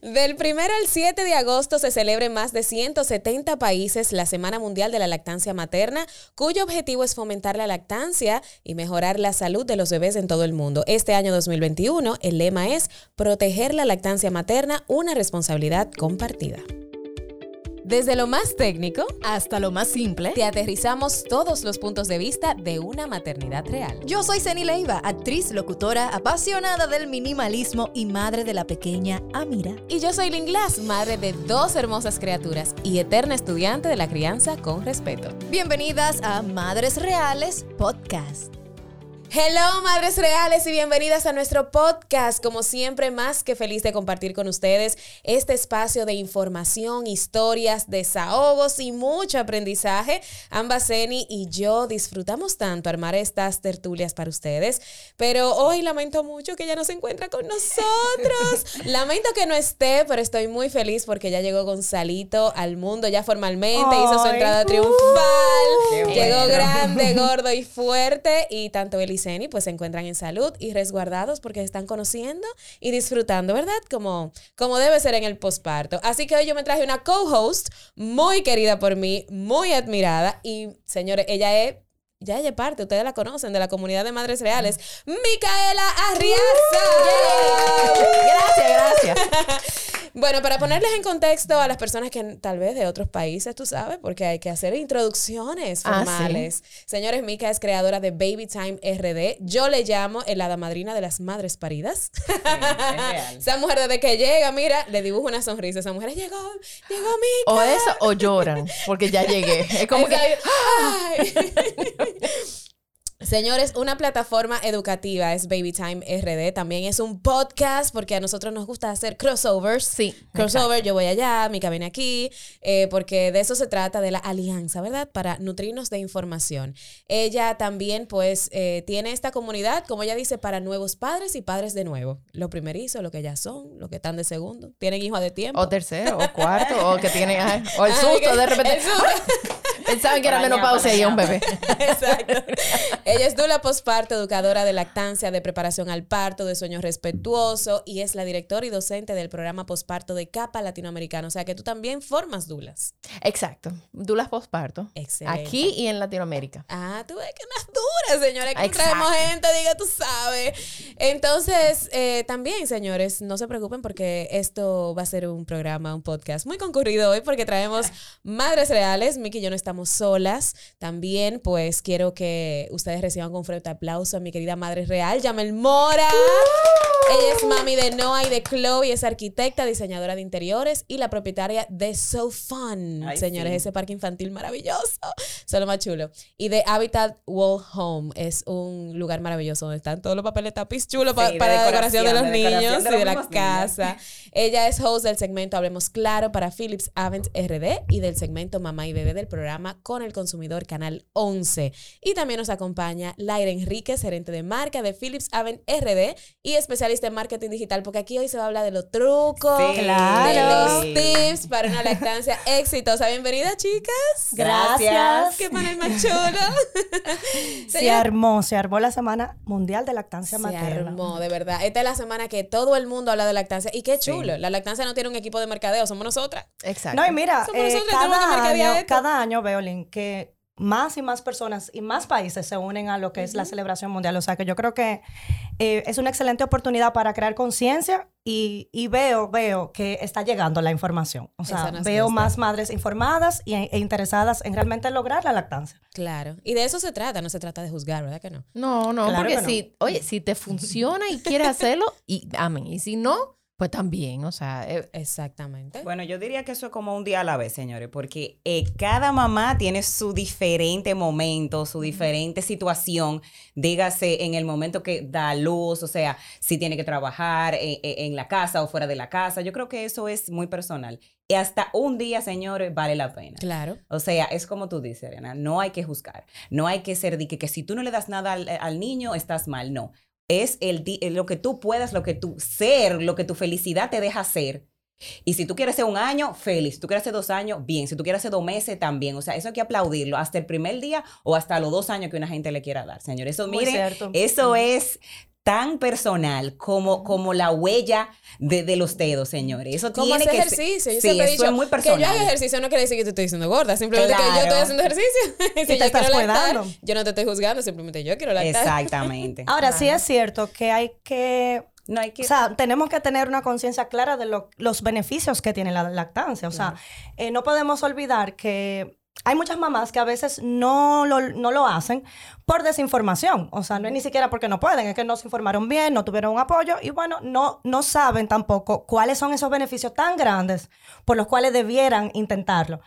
Del 1 al 7 de agosto se celebra en más de 170 países la Semana Mundial de la Lactancia Materna, cuyo objetivo es fomentar la lactancia y mejorar la salud de los bebés en todo el mundo. Este año 2021 el lema es Proteger la lactancia materna, una responsabilidad compartida. Desde lo más técnico hasta lo más simple, te aterrizamos todos los puntos de vista de una maternidad real. Yo soy Ceni Leiva, actriz, locutora, apasionada del minimalismo y madre de la pequeña Amira. Y yo soy Lynn Glass, madre de dos hermosas criaturas y eterna estudiante de la crianza con respeto. Bienvenidas a Madres Reales Podcast. Hello, madres reales y bienvenidas a nuestro podcast. Como siempre, más que feliz de compartir con ustedes este espacio de información, historias, desahogos y mucho aprendizaje. Ambas, Zeni y yo, disfrutamos tanto armar estas tertulias para ustedes, pero hoy lamento mucho que ya no se encuentra con nosotros. lamento que no esté, pero estoy muy feliz porque ya llegó Gonzalito al mundo, ya formalmente hizo su entrada triunfal. llegó grande, gordo y fuerte y tanto él y pues se encuentran en salud y resguardados porque están conociendo y disfrutando, ¿verdad? Como, como debe ser en el posparto. Así que hoy yo me traje una co-host muy querida por mí, muy admirada y señores, ella es ya ella es parte, ustedes la conocen, de la comunidad de Madres Reales, Micaela Arriaza. Gracias, gracias. Bueno, para ponerles en contexto a las personas que tal vez de otros países, tú sabes, porque hay que hacer introducciones ah, formales. Señores, Mica es creadora de Baby Time RD. Yo le llamo el hada madrina de las madres paridas. esa mujer desde que llega, mira, le dibujo una sonrisa. Esa mujer llegó, llegó Mica. O eso, o lloran, porque ya llegué. Es como que... Señores, una plataforma educativa es Baby Time RD. También es un podcast porque a nosotros nos gusta hacer crossovers. Sí. Crossover, yo voy allá, Mica viene aquí, eh, porque de eso se trata, de la alianza, ¿verdad? Para nutrirnos de información. Ella también, pues, eh, tiene esta comunidad, como ella dice, para nuevos padres y padres de nuevo. Lo primerizo, lo que ya son, lo que están de segundo. Tienen hijos de tiempo. O tercero, o cuarto, o que tienen. O el susto, de repente. Pensaban que era menopausia y un bebé. Exacto. Ella es dula posparto, educadora de lactancia, de preparación al parto, de sueño respetuoso y es la directora y docente del programa posparto de Capa Latinoamericano. O sea que tú también formas dulas. Exacto. Dulas posparto. Excelente. Aquí y en Latinoamérica. Ah, tú ves que no es dura, señores. Que traemos gente, diga, tú sabes. Entonces, eh, también, señores, no se preocupen porque esto va a ser un programa, un podcast muy concurrido hoy porque traemos madres reales. Miki y yo no estamos solas. También, pues, quiero que ustedes reciban con fuerte aplauso a mi querida madre real, Yamel Mora. Ella es mami de Noah y de Chloe, es arquitecta, diseñadora de interiores y la propietaria de So Fun. Señores, ese parque infantil maravilloso. Solo más chulo. Y de Habitat Wall Home. Es un lugar maravilloso donde están todos los papeles tapiz chulos para la decoración de los niños y de la casa. Ella es host del segmento Hablemos Claro para Philips Avent RD y del segmento Mamá y Bebé del programa Con el Consumidor Canal 11. Y también nos acompaña Laira Enríquez, gerente de marca de Philips Avent RD y especialista en marketing digital, porque aquí hoy se va a hablar de los trucos, de los tips para una lactancia exitosa. Bienvenida, chicas. Gracias. Qué panel más chulo. se armó, se armó la Semana Mundial de Lactancia Materna. Se armó, de verdad. Esta es la semana que todo el mundo habla de lactancia. Y qué chulo. La lactancia no tiene un equipo de mercadeo, somos nosotras. Exacto. No, y mira, eh, cada, año, cada año, Beolin, que más y más personas y más países se unen a lo que es la celebración mundial. O sea que yo creo que eh, es una excelente oportunidad para crear conciencia y, veo, veo que está llegando la información. O sea, veo más madres informadas e, e, interesadas en realmente lograr la lactancia. Claro. Y de eso se trata, no se trata de juzgar, ¿verdad que no? No, no, porque si, oye, si te funciona y quieres hacerlo, y amén. Y si no, pues también, o sea, e exactamente. Bueno, yo diría que eso es como un día a la vez, señores, porque eh, cada mamá tiene su diferente momento, su diferente situación, dígase en el momento que da luz, o sea, si tiene que trabajar en, en la casa o fuera de la casa. Yo creo que eso es muy personal. Y hasta un día, señores, vale la pena. Claro. O sea, es como tú dices, Ariana, no hay que juzgar. No hay que ser de que, que si tú no le das nada al, al niño, estás mal. No es el, lo que tú puedas, lo que tú ser, lo que tu felicidad te deja ser. Y si tú quieres ser un año, feliz. Si tú quieres ser dos años, bien. Si tú quieres ser dos meses, también. O sea, eso hay que aplaudirlo hasta el primer día o hasta los dos años que una gente le quiera dar, señor. Eso, miren, eso es tan personal como, como la huella de, los dedos, señores. Eso como tiene que ejercicio. Yo sí, eso es muy personal. Que yo haga ejercicio no quiere decir que te estoy diciendo gorda, simplemente que yo estoy haciendo ejercicio. si, te estás cuidando. yo no te estoy juzgando, simplemente yo quiero lactar. Exactamente. Ahora, sí es cierto que hay que no hay que... O sea, tenemos que tener una conciencia clara de los beneficios que tiene la lactancia. O sea, eh, no podemos olvidar que hay muchas mamás que a veces no lo, no lo hacen por desinformación. O sea, no es ni siquiera porque no pueden, es que no se informaron bien, no tuvieron un apoyo y bueno, no, no saben tampoco cuáles son esos beneficios tan grandes por los cuales debieran intentarlo.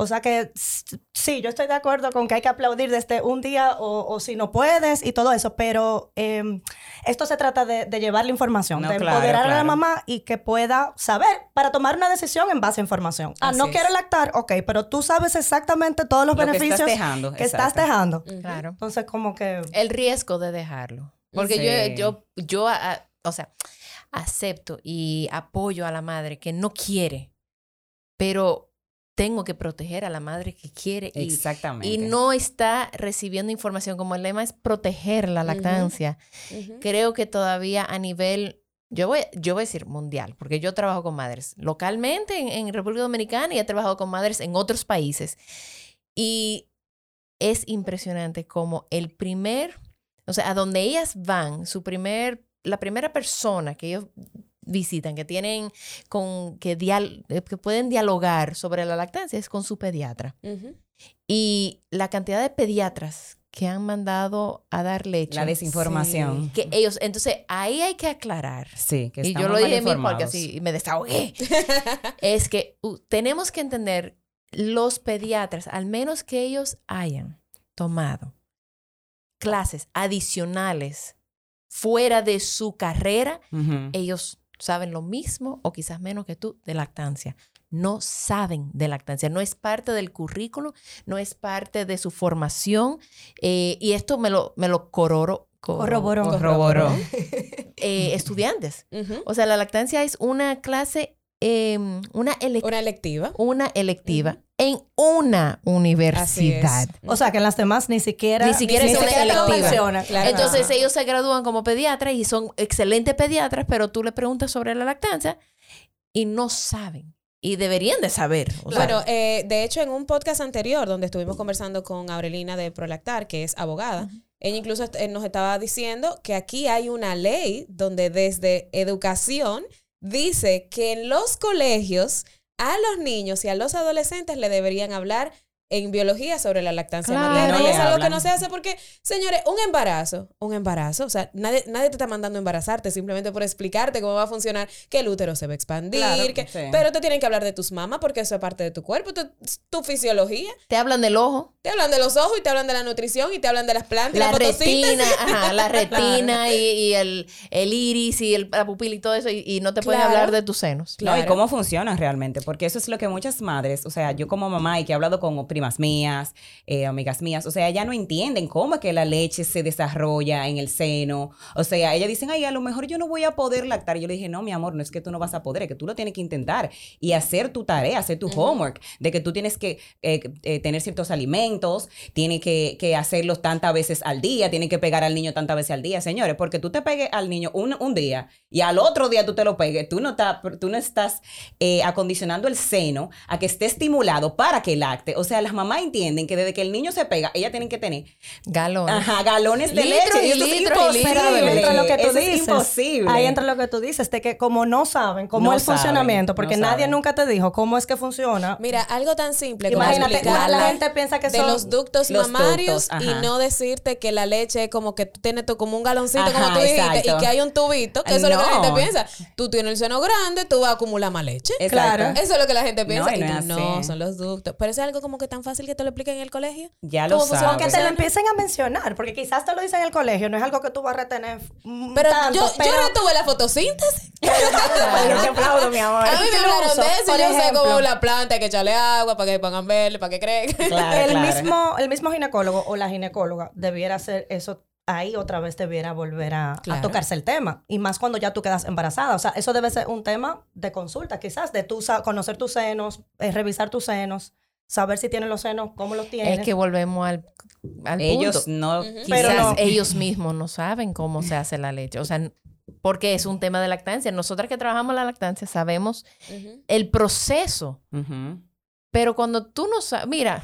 O sea que sí, yo estoy de acuerdo con que hay que aplaudir desde un día o, si no puedes y todo eso, pero em, esto se trata de, llevar la información, de empoderar a la mamá y que pueda saber para tomar una decisión en base a información. Ah, no quiero lactar, ok, pero tú sabes exactamente todos los beneficios que estás dejando. Que estás dejando. Claro. Entonces, como que... El riesgo de dejarlo. Porque yo, yo, yo, o sea, acepto y apoyo a la madre que no quiere, pero tengo que proteger a la madre que quiere. Y, Exactamente. Y no está recibiendo información, como el lema es proteger la lactancia. Creo que todavía a nivel, yo voy, yo voy a decir mundial, porque yo trabajo con madres localmente en, República Dominicana y he trabajado con madres en otros países. Y es impresionante como el primer, o sea, a donde ellas van, su primer, la primera persona que ellos visitan, que tienen con que, eh, que pueden dialogar sobre la lactancia es con su pediatra. Y la cantidad de pediatras que han mandado a dar leche. La desinformación. Que ellos, entonces ahí hay que aclarar. Sí, que Y yo lo dije mismo porque así me desahogué. es que tenemos que entender los pediatras, al menos que ellos hayan tomado clases adicionales fuera de su carrera, ellos saben lo mismo o quizás menos que tú de lactancia. No saben de lactancia, no es parte del currículo, no es parte de su formación. Eh, y esto me lo, me lo cororo, corroboró. Eh, estudiantes. O sea, la lactancia es una clase, em, una, una electiva. Una electiva en una universidad. O sea, que en las demás ni siquiera ni siquiera es una electiva. Entonces ellos se gradúan como pediatras y son excelentes pediatras, pero tú le preguntas sobre la lactancia y no saben. Y deberían de saber. bueno, eh, de hecho, en un podcast anterior donde estuvimos conversando con Aurelina de Prolactar, que es abogada, ella incluso eh, nos estaba diciendo que aquí hay una ley donde desde educación dice que en los colegios a los niños y a los adolescentes le deberían hablar en biología sobre la lactancia materna. y es algo que no se hace porque, señores, un embarazo, un embarazo, o sea, nadie, nadie te está mandando a embarazarte simplemente por explicarte cómo va a funcionar, que el útero se va a expandir, pero te tienen que hablar de tus mamás porque eso es parte de tu cuerpo, tu, fisiología. Te hablan del ojo. Te hablan de los ojos y te hablan de la nutrición y te hablan de las plantas la, y la retina, ajá, la retina y, el, iris y el, la pupila y todo eso y, no te pueden hablar de tus senos. Claro. y cómo funciona realmente, porque eso es lo que muchas madres, o sea, yo como mamá y que he hablado con primas mías, eh, amigas mías, o sea, ya no entienden cómo es que la leche se desarrolla en el seno. O sea, ellas dicen, ay, a lo mejor yo no voy a poder lactar. Y yo le dije, no, mi amor, no es que tú no vas a poder, es que tú lo tienes que intentar y hacer tu tarea, hacer tu homework, de que tú tienes que eh, eh, tener ciertos alimentos, tienes que, que, hacerlos tantas veces al día, tienes que pegar al niño tantas veces al día, señores, porque tú te pegues al niño un, un día y al otro día tú te lo pegues, tú no, tú no estás acondicionando el seno a que esté estimulado para que lacte. O sea, las mamás entienden que desde que el niño se pega, ellas tienen que tener galones, Ajá, galones de leche. Y, y Pero ahí entra lo que tú dices. Es imposible. Ahí entra lo que tú dices, de que como no saben cómo es el funcionamiento, porque nadie nunca te dijo cómo es que funciona. Mira, algo tan simple como Imagínate, la, la, gente piensa que de los ductos mamarios y no decirte que la leche es como que tú tienes como un galoncito, como tú dijiste, y que hay un tubito, que eso es lo que la gente piensa. Tú tienes el seno grande, tú vas a acumular más leche. Claro. Eso es lo que la gente piensa. No, son los ductos. Pero es algo como que tan fácil que te lo expliquen en el colegio. Ya lo sabes. que te lo empiecen a mencionar, porque quizás te lo dicen en el colegio, no es algo que tú vas a retener. Pero, yo, yo retuve la fotosíntesis. yo te aplaudo, mi amor. A mí me hablaron de eso, yo sé cómo la planta hay que echarle agua para que pongan verle, para que crezca. Claro, el, Mismo, el mismo ginecólogo o la ginecóloga debiera hacer eso ahí otra vez debiera volver a, tocarse el tema. Y más cuando ya tú quedas embarazada. O sea, eso debe ser un tema de consulta, quizás, de tú conocer tus senos, eh, revisar tus senos saber si tienen los senos, cómo los tienen. Es que volvemos al, al ellos punto. no, quizás ellos mismos no saben cómo se hace la leche. O sea, porque es un tema de lactancia. Nosotras que trabajamos la lactancia sabemos el proceso. Pero cuando tú no sabes, mira,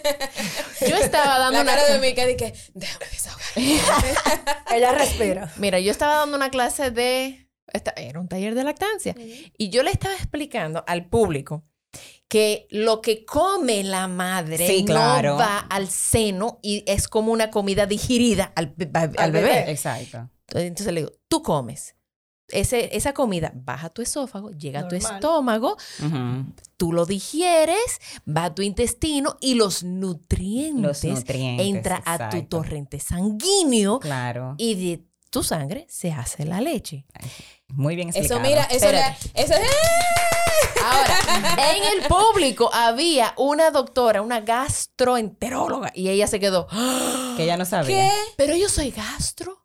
yo estaba dando la cara de mí que dije, déjame desahogar. Ella respira. Mira, yo estaba dando una clase de, era un taller de lactancia, y yo le estaba explicando al público que lo que come la madre no va al seno y es como una comida digerida al, bebé. Exacto. Entonces le digo, tú comes. Ese, esa comida baja a tu esófago, llega a tu estómago, tú lo digieres, va a tu intestino y los nutrientes, los entra a tu torrente sanguíneo claro. y de tu sangre se hace la leche. Muy bien explicado. Eso mira, eso, eso es... Ahora, en el público había una doctora, una gastroenteróloga, y ella se quedó. Que ella no sabía. ¿Qué? Pero yo soy gastro.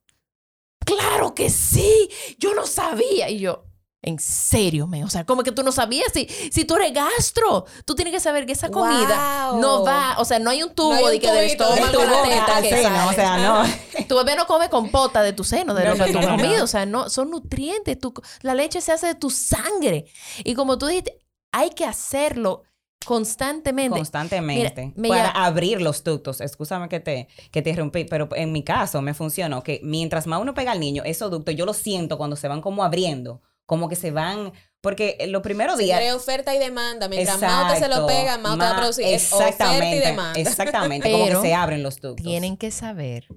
Claro que sí. Yo no sabía. Y yo, en serio, me, o sea, como que tú no sabías si, si tú eres gastro, tú tienes que saber que esa comida no va, o sea, no hay un tubo de que del estómago, teta, que o sea, no. Tu bebé no come compota de tu seno, de lo que tú has comido, o sea, no, son nutrientes, tu, la leche se hace de tu sangre. Y como tú dijiste, hay que hacerlo constantemente. Constantemente. para abrir los ductos. Escúchame que te, que te rompí, pero en mi caso me funcionó que mientras más uno pega al niño, esos ductos yo los siento cuando se van como abriendo, como que se van porque los primeros días. Hay oferta y demanda. Mientras más te se lo pega, más te va a producir. Es oferta y demanda. Exactamente. como que se abren los ductos. Tienen que saber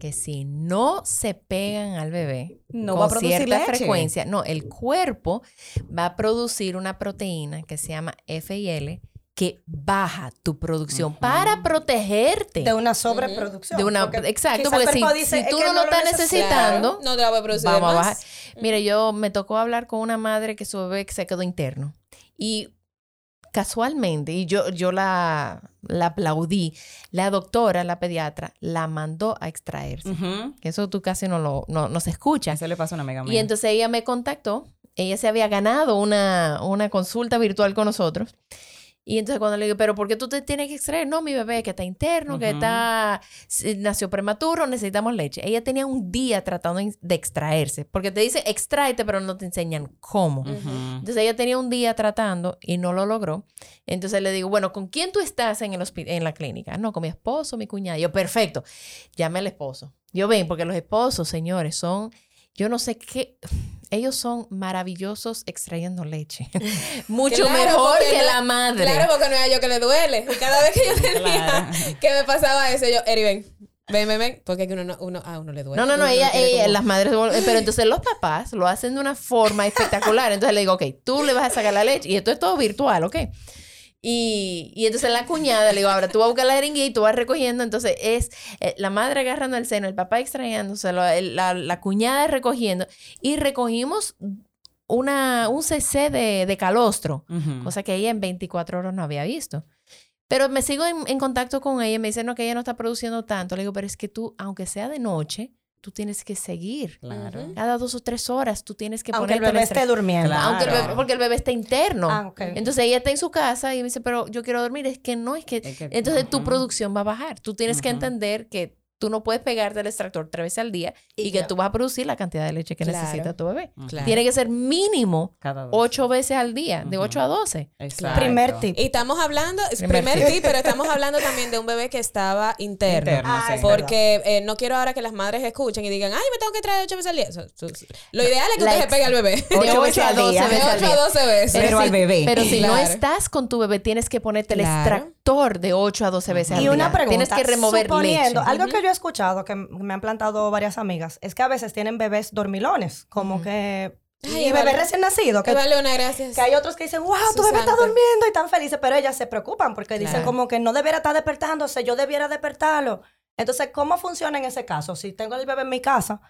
que si no se pegan al bebé no va a producir cierta frecuencia, no, el cuerpo va a producir una proteína que se llama FIL que baja tu producción para protegerte. De una sobreproducción. De una, exacto, porque si, tú no lo estás necesitando, no te la voy a producir vamos a bajar. Mira, yo me tocó hablar con una madre que su bebé se quedó interno. Y casualmente, y yo, yo la, la aplaudí, la doctora, la pediatra, la mandó a extraerse. Que eso tú casi no lo no, no se escucha. Eso le pasa a una mía. Y entonces ella me contactó. Ella se había ganado una, una consulta virtual con nosotros. Y entonces cuando le digo, pero ¿por qué tú te tienes que extraer? No, mi bebé que está interno, que está, nació prematuro, necesitamos leche. Ella tenía un día tratando de extraerse, porque te dice extráete, pero no te enseñan cómo. Entonces ella tenía un día tratando y no lo logró. Entonces le digo, bueno, ¿con quién tú estás en, el en la clínica? No, con mi esposo, mi cuñada. Yo, perfecto, llame al esposo. Yo ven, porque los esposos, señores, son, yo no sé qué ellos son maravillosos extrayendo leche. Mucho mejor que la madre. Claro, porque no era yo que le duele. Cada vez que yo tenía que me pasaba eso, yo, Eri, ven. Ven, ven, ven, porque uno, uno, a uno le duele. No, no, no, ella, las madres, pero entonces los papás lo hacen de una forma espectacular. Entonces le digo, ok, tú le vas a sacar la leche y esto es todo virtual, ok. Y, y, entonces la cuñada le digo, ahora tú vas a buscar la jeringuilla y tú vas recogiendo. Entonces es eh, la madre agarrando el seno, el papá extrayéndose, la, la, cuñada recogiendo. Y recogimos una, un CC de, de calostro, cosa que ella en 24 horas no había visto. Pero me sigo en, en, contacto con ella y me dice, no, que ella no está produciendo tanto. Le digo, pero es que tú, aunque sea de noche, tú tienes que seguir. Claro. Cada dos o tres horas tú tienes que Aunque el bebé esté durmiendo. Aunque el bebé, porque el bebé está interno. Ah, Entonces ella está en su casa y me dice, pero yo quiero dormir. Es que no, es que... entonces tu producción va a bajar. Tú tienes que entender que tú no puedes pegarte el extractor tres veces al día y, que tú vas a producir la cantidad de leche que necesita tu bebé. Tiene que ser mínimo ocho veces al día, de ocho a doce. Primer tip. Y estamos hablando, primer, tip. pero estamos hablando también de un bebé que estaba interno. Ah, porque eh, no quiero ahora que las madres escuchen y digan, ay, me tengo que traer ocho veces al día. lo ideal es que usted se pegue al bebé. De ocho a doce veces. De a doce veces. Pero, al bebé. Pero si no estás con tu bebé, tienes que ponerte el extractor de ocho a doce veces al día. Y una pregunta. Tienes que remover leche. Algo que yo escuchado, que me han plantado varias amigas, es que a veces tienen bebés dormilones, como que... y bebé recién nacido. Que, vale una gracias. Que hay otros que dicen, wow, tu bebé está durmiendo y tan felices, pero ellas se preocupan porque dicen como que no debiera estar despertándose, yo debiera despertarlo. Entonces, ¿cómo funciona en ese caso? Si tengo el bebé en mi casa,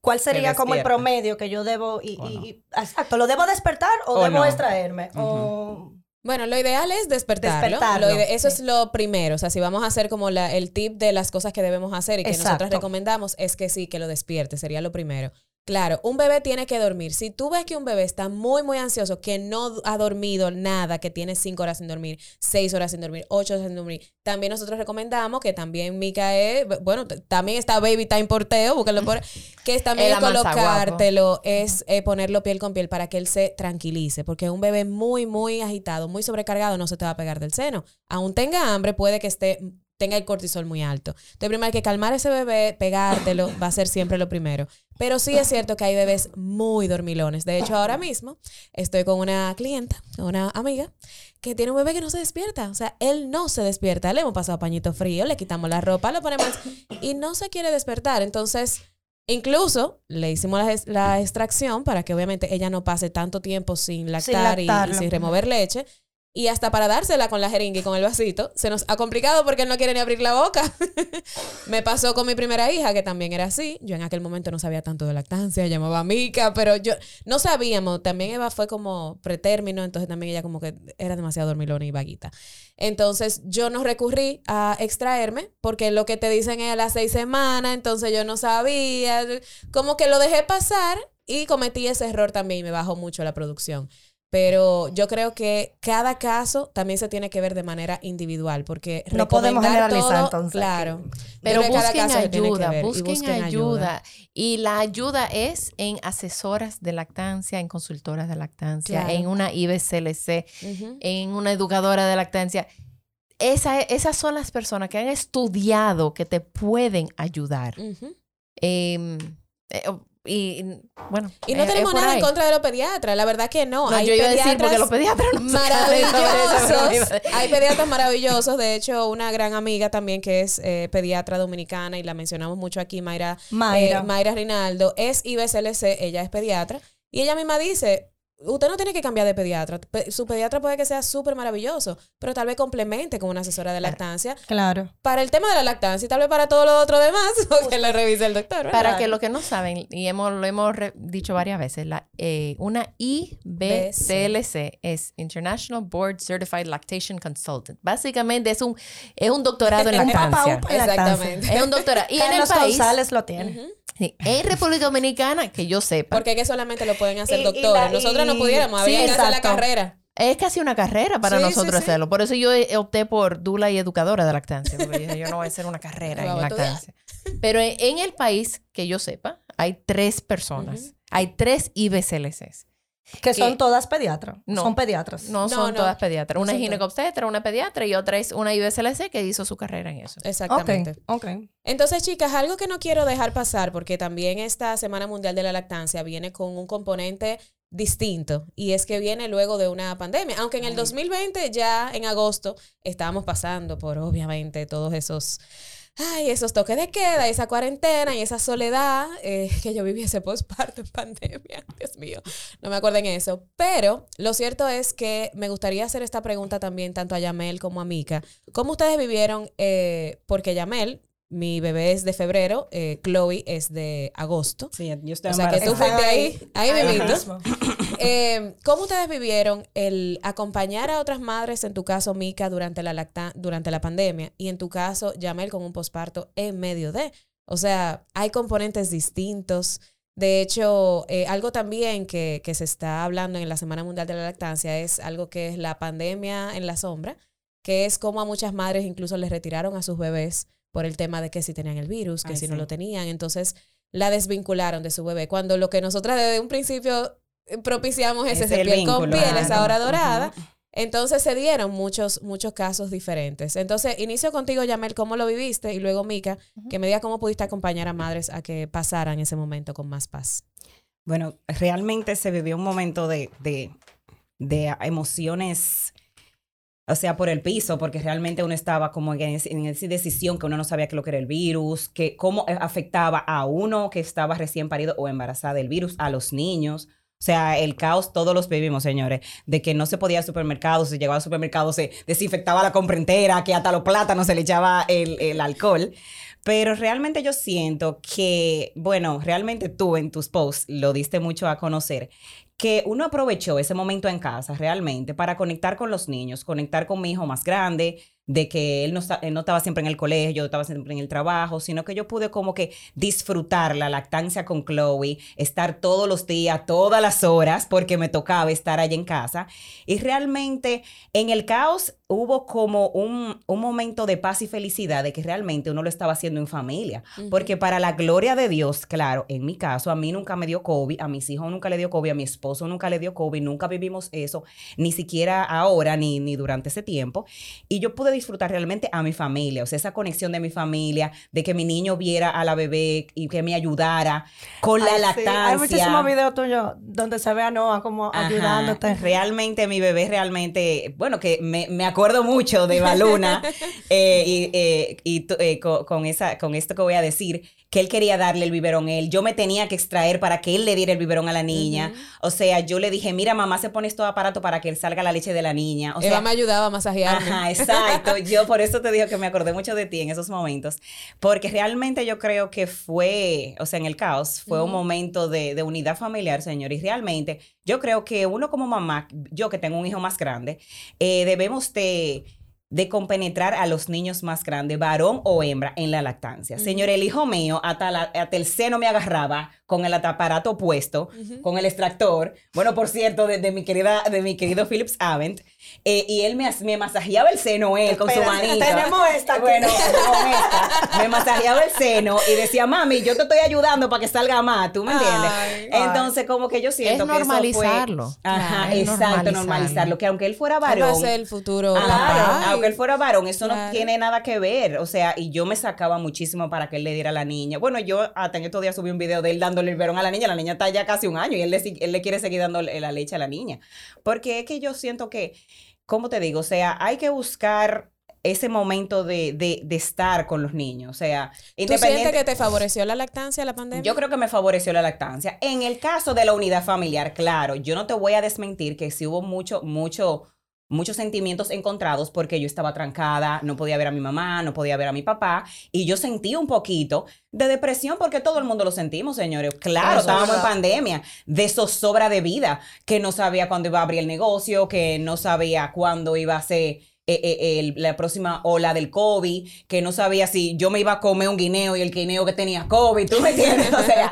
¿cuál sería como el promedio que yo debo, y, exacto, ¿lo debo despertar o, debo extraerme? o... Bueno, lo ideal es despertarlo. eso es lo primero. O sea, si vamos a hacer como la, el tip de las cosas que debemos hacer y que nosotros recomendamos, es que sí, que lo despierte. Sería lo primero. Claro, un bebé tiene que dormir. Si tú ves que un bebé está muy, muy ansioso, que no ha dormido nada, que tiene cinco horas sin dormir, seis horas sin dormir, ocho horas sin dormir, también nosotros recomendamos que también Mica es, bueno, también está Baby Time Porteo, porque por, que es también colocártelo, es eh, ponerlo piel con piel para que él se tranquilice, porque un bebé muy, muy agitado, muy sobrecargado, no se te va a pegar del seno. Aún tenga hambre, puede que esté tenga el cortisol muy alto. Entonces, primero hay que calmar a ese bebé, pegártelo, va a ser siempre lo primero. Pero sí es cierto que hay bebés muy dormilones. De hecho, ahora mismo estoy con una clienta, una amiga, que tiene un bebé que no se despierta. O sea, él no se despierta. Le hemos pasado pañito frío, le quitamos la ropa, lo ponemos y no se quiere despertar. Entonces, incluso le hicimos la, extracción para que obviamente ella no pase tanto tiempo sin lactar y, sin remover leche. Y hasta para dársela con la jeringa y con el vasito, se nos ha complicado porque él no quiere ni abrir la boca. me pasó con mi primera hija, que también era así. Yo en aquel momento no sabía tanto de lactancia, llamaba a Mica, pero yo no sabíamos. También Eva fue como pretérmino, entonces también ella como que era demasiado dormilona y vaguita. Entonces yo no recurrí a extraerme porque lo que te dicen es a las seis semanas, entonces yo no sabía. Como que lo dejé pasar y cometí ese error también y me bajó mucho la producción. Pero yo creo que cada caso también se tiene que ver de manera individual, porque no podemos generalizar entonces. Claro, pero busquen ayuda, busquen, ayuda. Y la ayuda es en asesoras de lactancia, en consultoras de lactancia, en una IBCLC, en una educadora de lactancia. Esa, esas son las personas que han estudiado que te pueden ayudar. Y bueno. Y no tenemos nada en contra de los pediatras, la verdad que no. hay yo iba a decir porque los pediatras maravillosos. hay pediatras maravillosos. De hecho, una gran amiga también que es eh, pediatra dominicana y la mencionamos mucho aquí, Mayra, Mayra. Eh, Mayra Rinaldo, es IBCLC, ella es pediatra. Y ella misma dice, Usted no tiene que cambiar de pediatra. Su pediatra puede que sea súper maravilloso, pero tal vez complemente con una asesora de lactancia. Claro. Para el tema de la lactancia y tal vez para todo lo otro demás, que le revise el doctor. Para que los que no saben, y hemos, lo hemos dicho varias veces, la, eh, una IBCLC es International Board Certified Lactation Consultant. Básicamente es un, es un doctorado en lactancia. Exactamente. Es un doctorado. Y en el país... González lo tiene. En República Dominicana, que yo sepa. Porque que solamente lo pueden hacer doctores. Nosotros no pudiéramos, había que hacer la carrera. Es casi una carrera para nosotros hacerlo. Por eso yo opté por dula y educadora de lactancia. Porque yo no voy a hacer una carrera en lactancia. Pero en, el país, que yo sepa, hay tres personas. Hay tres IBCLCs. Que, son todas pediatras. No, son pediatras. No, son todas pediatras. Una es ginecobstetra, una pediatra y otra es una IBCLC que hizo su carrera en eso. Exactamente. Ok, Entonces, chicas, algo que no quiero dejar pasar, porque también esta Semana Mundial de la Lactancia viene con un componente distinto y es que viene luego de una pandemia, aunque en el 2020 ya en agosto estábamos pasando por obviamente todos esos ay, esos toques de queda, esa cuarentena y esa soledad eh, que yo viviese postparto en pandemia. Dios mío, no me acuerdo en eso. Pero lo cierto es que me gustaría hacer esta pregunta también tanto a Yamel como a Mika. ¿Cómo ustedes vivieron? Eh, porque Yamel, mi bebé es de febrero, eh, Chloe es de agosto. Sí, yo estoy O sea que tú fuiste ahí, ahí, ahí mismo. Eh, ¿Cómo ustedes vivieron el acompañar a otras madres, en tu caso, Mika, durante la, lacta durante la pandemia, y en tu caso, Yamel, con un posparto en medio de? O sea, hay componentes distintos. De hecho, eh, algo también que, que, se está hablando en la Semana Mundial de la Lactancia es algo que es la pandemia en la sombra, que es como a muchas madres incluso les retiraron a sus bebés por el tema de que si tenían el virus, que si no lo tenían. Entonces, la desvincularon de su bebé. Cuando lo que nosotras desde un principio propiciamos ese, ese piel con piel, esa hora dorada. Entonces se dieron muchos, muchos casos diferentes. Entonces, inicio contigo, Yamel, cómo lo viviste, y luego Mica, que me diga cómo pudiste acompañar a madres a que pasaran ese momento con más paz. Bueno, realmente se vivió un momento de, de, de emociones, o sea, por el piso, porque realmente uno estaba como en, en, esa decisión que uno no sabía que lo que era el virus, que cómo afectaba a uno que estaba recién parido o embarazada del virus, a los niños. O sea, el caos todos los vivimos, señores, de que no se podía al supermercado, si llegaba al supermercado se desinfectaba la compra entera, que hasta los plátanos se le echaba el, el alcohol. Pero realmente yo siento que, bueno, realmente tú en tus posts lo diste mucho a conocer, que uno aprovechó ese momento en casa realmente para conectar con los niños, conectar con mi hijo más grande, de que él no, no estaba siempre en el colegio, yo estaba siempre en el trabajo, sino que yo pude como que disfrutar la lactancia con Chloe, estar todos los días, todas las horas, porque me tocaba estar allá en casa. Y realmente en el caos hubo como un, momento de paz y felicidad de que realmente uno lo estaba haciendo en familia. Porque para la gloria de Dios, claro, en mi caso, a mí nunca me dio COVID, a mis hijos nunca le dio COVID, a mi esposo nunca le dio COVID, nunca vivimos eso, ni siquiera ahora, ni, ni durante ese tiempo. Y yo pude disfrutar realmente a mi familia, o sea, esa conexión de mi familia, de que mi niño viera a la bebé y que me ayudara con la lactancia. Hay muchísimos videos tuyos donde se ve a Noah como ayudándote. Realmente mi bebé realmente, bueno, que me, me acuerdo mucho de Baluna eh, y, eh, y eh, con, esa, con esto que voy a decir, que él quería darle el biberón a él. Yo me tenía que extraer para que él le diera el biberón a la niña. O sea, yo le dije, mira, mamá se pone este aparato para que salga la leche de la niña. O Eva me ayudaba a masajearme. Ajá, exacto. Yo por eso te digo que me acordé mucho de ti en esos momentos. Porque realmente yo creo que fue, o sea, en el caos, fue un momento de, de unidad familiar, señor. Y realmente yo creo que uno como mamá, yo que tengo un hijo más grande, eh, debemos de de compenetrar a los niños más grandes, varón o hembra, en la lactancia. Señor, el hijo mío, hasta, hasta el seno me agarraba con el aparato puesto, con el extractor. Bueno, por cierto, de, mi querida, de mi querido Philips Avent. Eh, y él me, me, masajeaba el seno él con su manita. Tenemos esta. Bueno, esta. Me masajeaba el seno y decía, mami, yo te estoy ayudando para que salga más, ¿tú me entiendes? Entonces, como que yo siento es que normalizarlo. Eso fue, ajá, exacto, normalizarlo. Que aunque él fuera varón. Va a ser el futuro. aunque él fuera varón, eso no tiene nada que ver. O sea, y yo me sacaba muchísimo para que él le diera a la niña. Bueno, yo hasta en estos días subí un video de él dando dándole el verón a la niña, la niña está ya casi un año y él le, él le quiere seguir dando la leche a la niña. Porque es que yo siento que, ¿cómo te digo? O sea, hay que buscar ese momento de, de, de, estar con los niños. O sea, independiente... ¿Tú sientes que te favoreció la lactancia, la pandemia? Yo creo que me favoreció la lactancia. En el caso de la unidad familiar, claro, yo no te voy a desmentir que sí hubo mucho, mucho muchos sentimientos encontrados porque yo estaba trancada, no podía ver a mi mamá, no podía ver a mi papá y yo sentí un poquito de depresión porque todo el mundo lo sentimos, señores. Claro, estábamos en pandemia, de zozobra de vida, que no sabía cuándo iba a abrir el negocio, que no sabía cuándo iba a ser eh, eh, la próxima ola del COVID, que no sabía si yo me iba a comer un guineo y el guineo que tenía COVID, ¿tú me entiendes? O sea,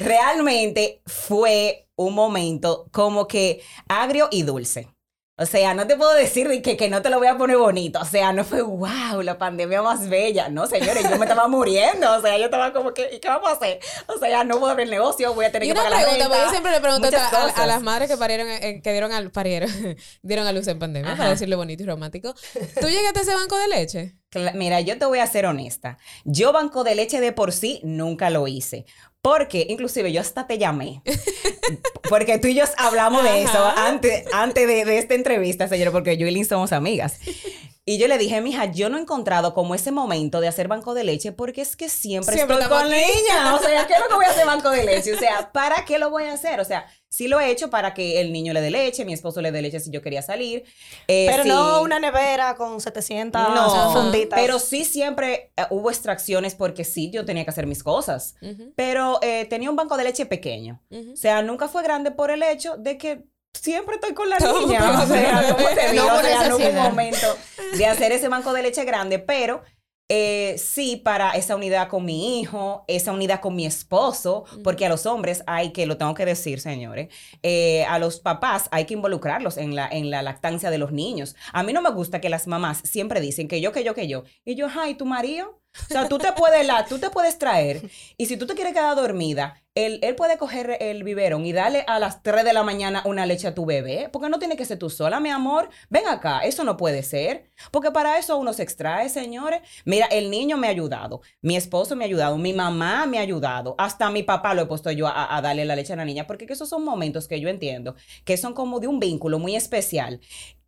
realmente fue un momento como que agrio y dulce. O sea, no te puedo decir que, que no te lo voy a poner bonito. O sea, no fue, wow, la pandemia más bella. No, señores, yo me estaba muriendo. O sea, yo estaba como que, ¿y qué vamos a hacer? O sea, no puedo abrir negocio, voy a tener que pagar la renta. Yo siempre le pregunto a, las madres que parieron, eh, que dieron al parieron, dieron a luz en pandemia, para decirlo bonito y romántico. ¿Tú llegaste a ese banco de leche? Mira, yo te voy a ser honesta. Yo banco de leche de por sí nunca lo hice. Porque, inclusive, yo hasta te llamé. Porque tú y yo hablamos de eso antes, antes de, esta entrevista, señora, porque yo y Lynn somos amigas. Y yo le dije, mija, yo no he encontrado como ese momento de hacer banco de leche porque es que siempre, estoy con niña. O sea, ¿qué es lo que voy a hacer banco de leche? O sea, ¿para qué lo voy a hacer? O sea, sí lo he hecho para que el niño le dé leche, mi esposo le dé leche si yo quería salir. Eh, pero no una nevera con 700 no, funditas. Pero sí siempre eh, hubo extracciones porque sí, yo tenía que hacer mis cosas. Pero eh, tenía un banco de leche pequeño. O sea, nunca fue grande por el hecho de que siempre estoy con la niña. O sea. No, o sea, no hubo un momento de hacer ese banco de leche grande, pero eh, sí para esa unidad con mi hijo, esa unidad con mi esposo, porque a los hombres hay que, lo tengo que decir, señores, eh, a los papás hay que involucrarlos en la, en la lactancia de los niños. A mí no me gusta que las mamás siempre dicen que yo, que yo, que yo. Y yo, ay, ¿tu marido? O sea, tú te puedes, la, tú te puedes traer y si tú te quieres quedar dormida, él, él, puede coger el biberón y darle a las 3 de la mañana una leche a tu bebé, porque no tiene que ser tú sola, mi amor. Ven acá, eso no puede ser, porque para eso uno se extrae, señores. Mira, el niño me ha ayudado, mi esposo me ha ayudado, mi mamá me ha ayudado, hasta mi papá lo he puesto yo a, darle la leche a la niña, porque esos son momentos que yo entiendo, que son como de un vínculo muy especial,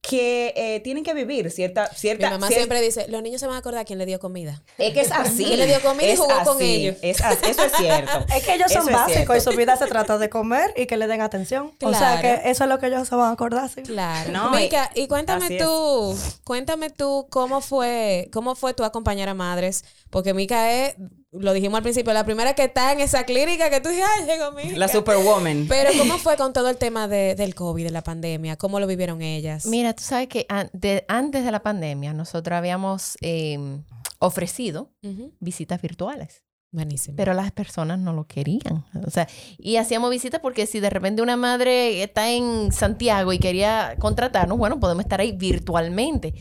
que eh, tienen que vivir cierta... cierta Mi mamá siempre dice, los niños se van a acordar quién le dio comida. Es que es así. ¿Quién le dio comida y jugó con ellos? Es eso es cierto. es que ellos son básicos y su vida se trata de comer y que le den atención. O sea que eso es lo que ellos se van a acordar. ¿sí? Claro. No, Mica, y, cuéntame tú, cuéntame tú cómo fue, cómo fue tu acompañar a madres, porque Mica es lo dijimos al principio, la primera que está en esa clínica que tú dices, ay, llegó mi. La superwoman. Pero ¿cómo fue con todo el tema de, del COVID, de la pandemia? ¿Cómo lo vivieron ellas? Mira, tú sabes que antes de la pandemia nosotros habíamos em, ofrecido visitas virtuales. Buenísimo. Pero las personas no lo querían. O sea, y hacíamos visitas porque si de repente una madre está en Santiago y quería contratarnos, bueno, podemos estar ahí virtualmente.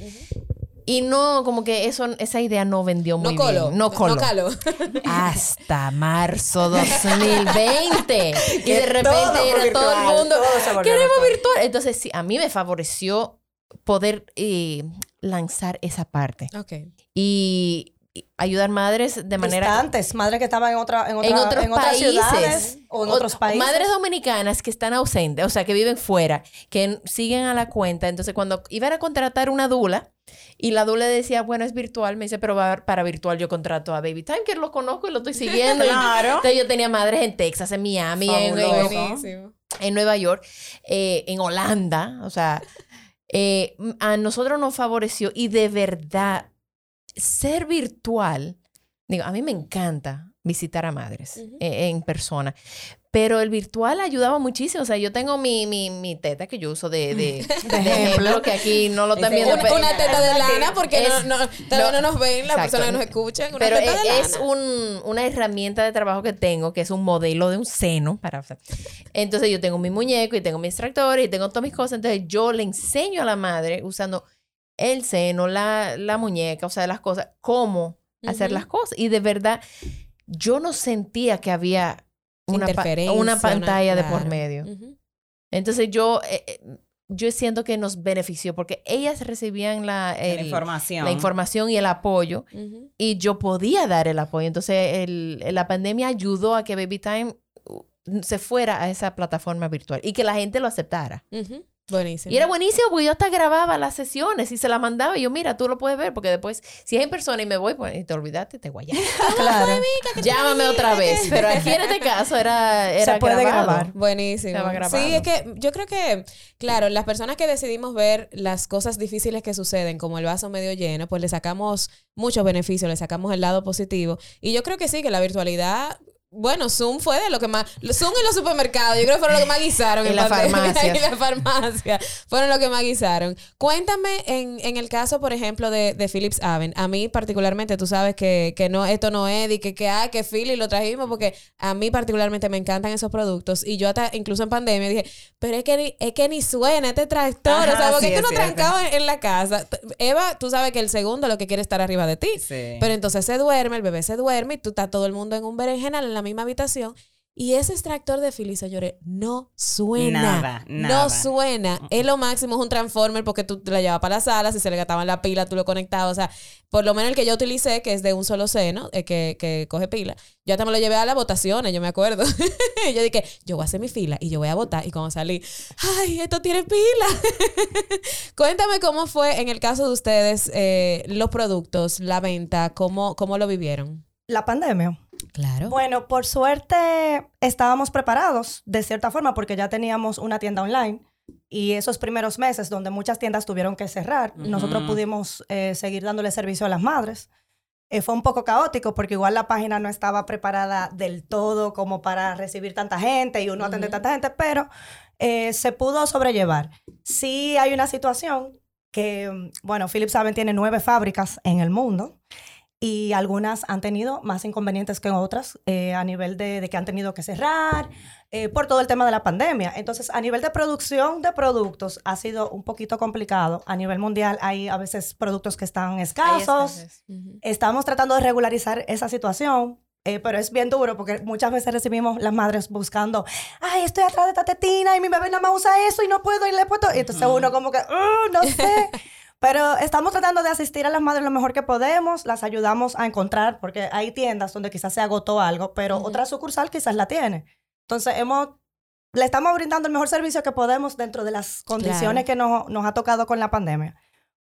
Y no, como que eso, esa idea no vendió muy no bien. No colo. No Hasta marzo 2020. y de repente era todo el mundo. Queremos virtual. Entonces, sí, a mí me favoreció poder eh, lanzar esa parte. Ok. Y ayudar madres de manera antes madres que estaban en otra en, en, otros otras ciudades o en otros países. madres dominicanas que están ausentes o sea que viven fuera que siguen a la cuenta. Entonces cuando iban a contratar una dula y la dula decía bueno es virtual me dice pero para virtual yo contrato a Baby Time que lo conozco y lo estoy siguiendo claro. entonces yo tenía madres en Texas en Miami en, Nueva York eh, en Holanda o sea eh, a nosotros nos favoreció y de verdad ser virtual, digo, a mí me encanta visitar a madres e, en persona. Pero el virtual ayudaba muchísimo. O sea, yo tengo mi, mi, mi teta que yo uso de, de, ejemplo, que aquí no lo están viendo. Una, una teta de lana, porque no, no, no, nos ven las personas que nos escuchan. pero es, un, una herramienta de trabajo que tengo, que es un modelo de un seno. para Entonces yo tengo mi muñeco y tengo mi extractor y tengo todas mis cosas. Entonces yo le enseño a la madre usando el seno, la, la muñeca, o sea, las cosas, cómo hacer las cosas. Y de verdad, yo no sentía que había una, una pantalla de por medio. Entonces yo, eh, eh, yo siento que nos benefició porque ellas recibían la, información. la información y el apoyo y yo podía dar el apoyo. Entonces el, la pandemia ayudó a que Baby Time uh, se fuera a esa plataforma virtual y que la gente lo aceptara. Buenísimo. Y era buenísimo porque yo hasta grababa las sesiones y se las mandaba. Y yo, mira, tú lo puedes ver porque después, si es en persona y me voy, pues y te olvidaste, te guayas. claro. Llámame otra vez. Pero aquí en este caso era, era se puede grabar. Buenísimo. Sí, es que yo creo que, claro, las personas que decidimos ver las cosas difíciles que suceden, como el vaso medio lleno, pues le sacamos muchos beneficios, le sacamos el lado positivo. Y yo creo que sí, que la virtualidad bueno, Zoom fue de lo que más. Zoom en los supermercados, yo creo que fueron lo que más guisaron. en la farmacia. en la farmacia. Fueron lo que más guisaron. Cuéntame en, en el caso, por ejemplo, de, de, Philips Aven. A mí, particularmente, tú sabes que, que no, esto no es y que, que, hay que Philips lo trajimos porque a mí, particularmente, me encantan esos productos. Y yo, hasta incluso en pandemia, dije, pero es que ni, es que ni suena este tractor. o sea, porque sí, tú no trancabas en, la casa. Eva, tú sabes que el segundo lo que quiere es estar arriba de ti. Sí. Pero entonces se duerme, el bebé se duerme y tú estás todo el mundo en un berenjenal en la misma habitación. Y ese extractor de Philips, señores, no suena. Nada, nada. No suena. Es lo máximo, es un transformer porque tú la llevas para la sala, si se le gastaba la pila, tú lo conectabas. O sea, por lo menos el que yo utilicé, que es de un solo seno, eh, que, que coge pila, yo hasta me lo llevé a las votaciones, yo me acuerdo. yo dije, yo voy a hacer mi fila y yo voy a votar. Y cuando salí, ¡ay, esto tiene pila! Cuéntame cómo fue en el caso de ustedes eh, los productos, la venta, cómo, cómo lo vivieron. La pandemia. Claro. Bueno, por suerte estábamos preparados de cierta forma porque ya teníamos una tienda online y esos primeros meses donde muchas tiendas tuvieron que cerrar, nosotros pudimos eh, seguir dándole servicio a las madres. Eh, fue un poco caótico porque igual la página no estaba preparada del todo como para recibir tanta gente y uno atender tanta gente, pero eh, se pudo sobrellevar. Sí hay una situación que, bueno, Philips Saben tiene nueve fábricas en el mundo y algunas han tenido más inconvenientes que otras eh, a nivel de, que han tenido que cerrar eh, por todo el tema de la pandemia. Entonces, a nivel de producción de productos ha sido un poquito complicado. A nivel mundial hay a veces productos que están escasos. Estamos tratando de regularizar esa situación. Eh, pero es bien duro porque muchas veces recibimos las madres buscando, ay, estoy atrás de esta tetina y mi bebé nada más usa eso y no puedo y le puedo. Y entonces uno como que, uh, no sé. Pero estamos tratando de asistir a las madres lo mejor que podemos, las ayudamos a encontrar, porque hay tiendas donde quizás se agotó algo, pero otra sucursal quizás la tiene. Entonces, hemos, le estamos brindando el mejor servicio que podemos dentro de las condiciones que nos, nos ha tocado con la pandemia.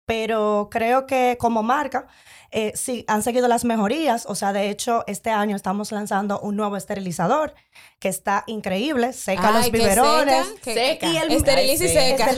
pero creo que como marca eh, sí han seguido las mejorías. O sea, de hecho, este año estamos lanzando un nuevo esterilizador que está increíble, seca los biberones. Seca, Y el, esteriliza y seca.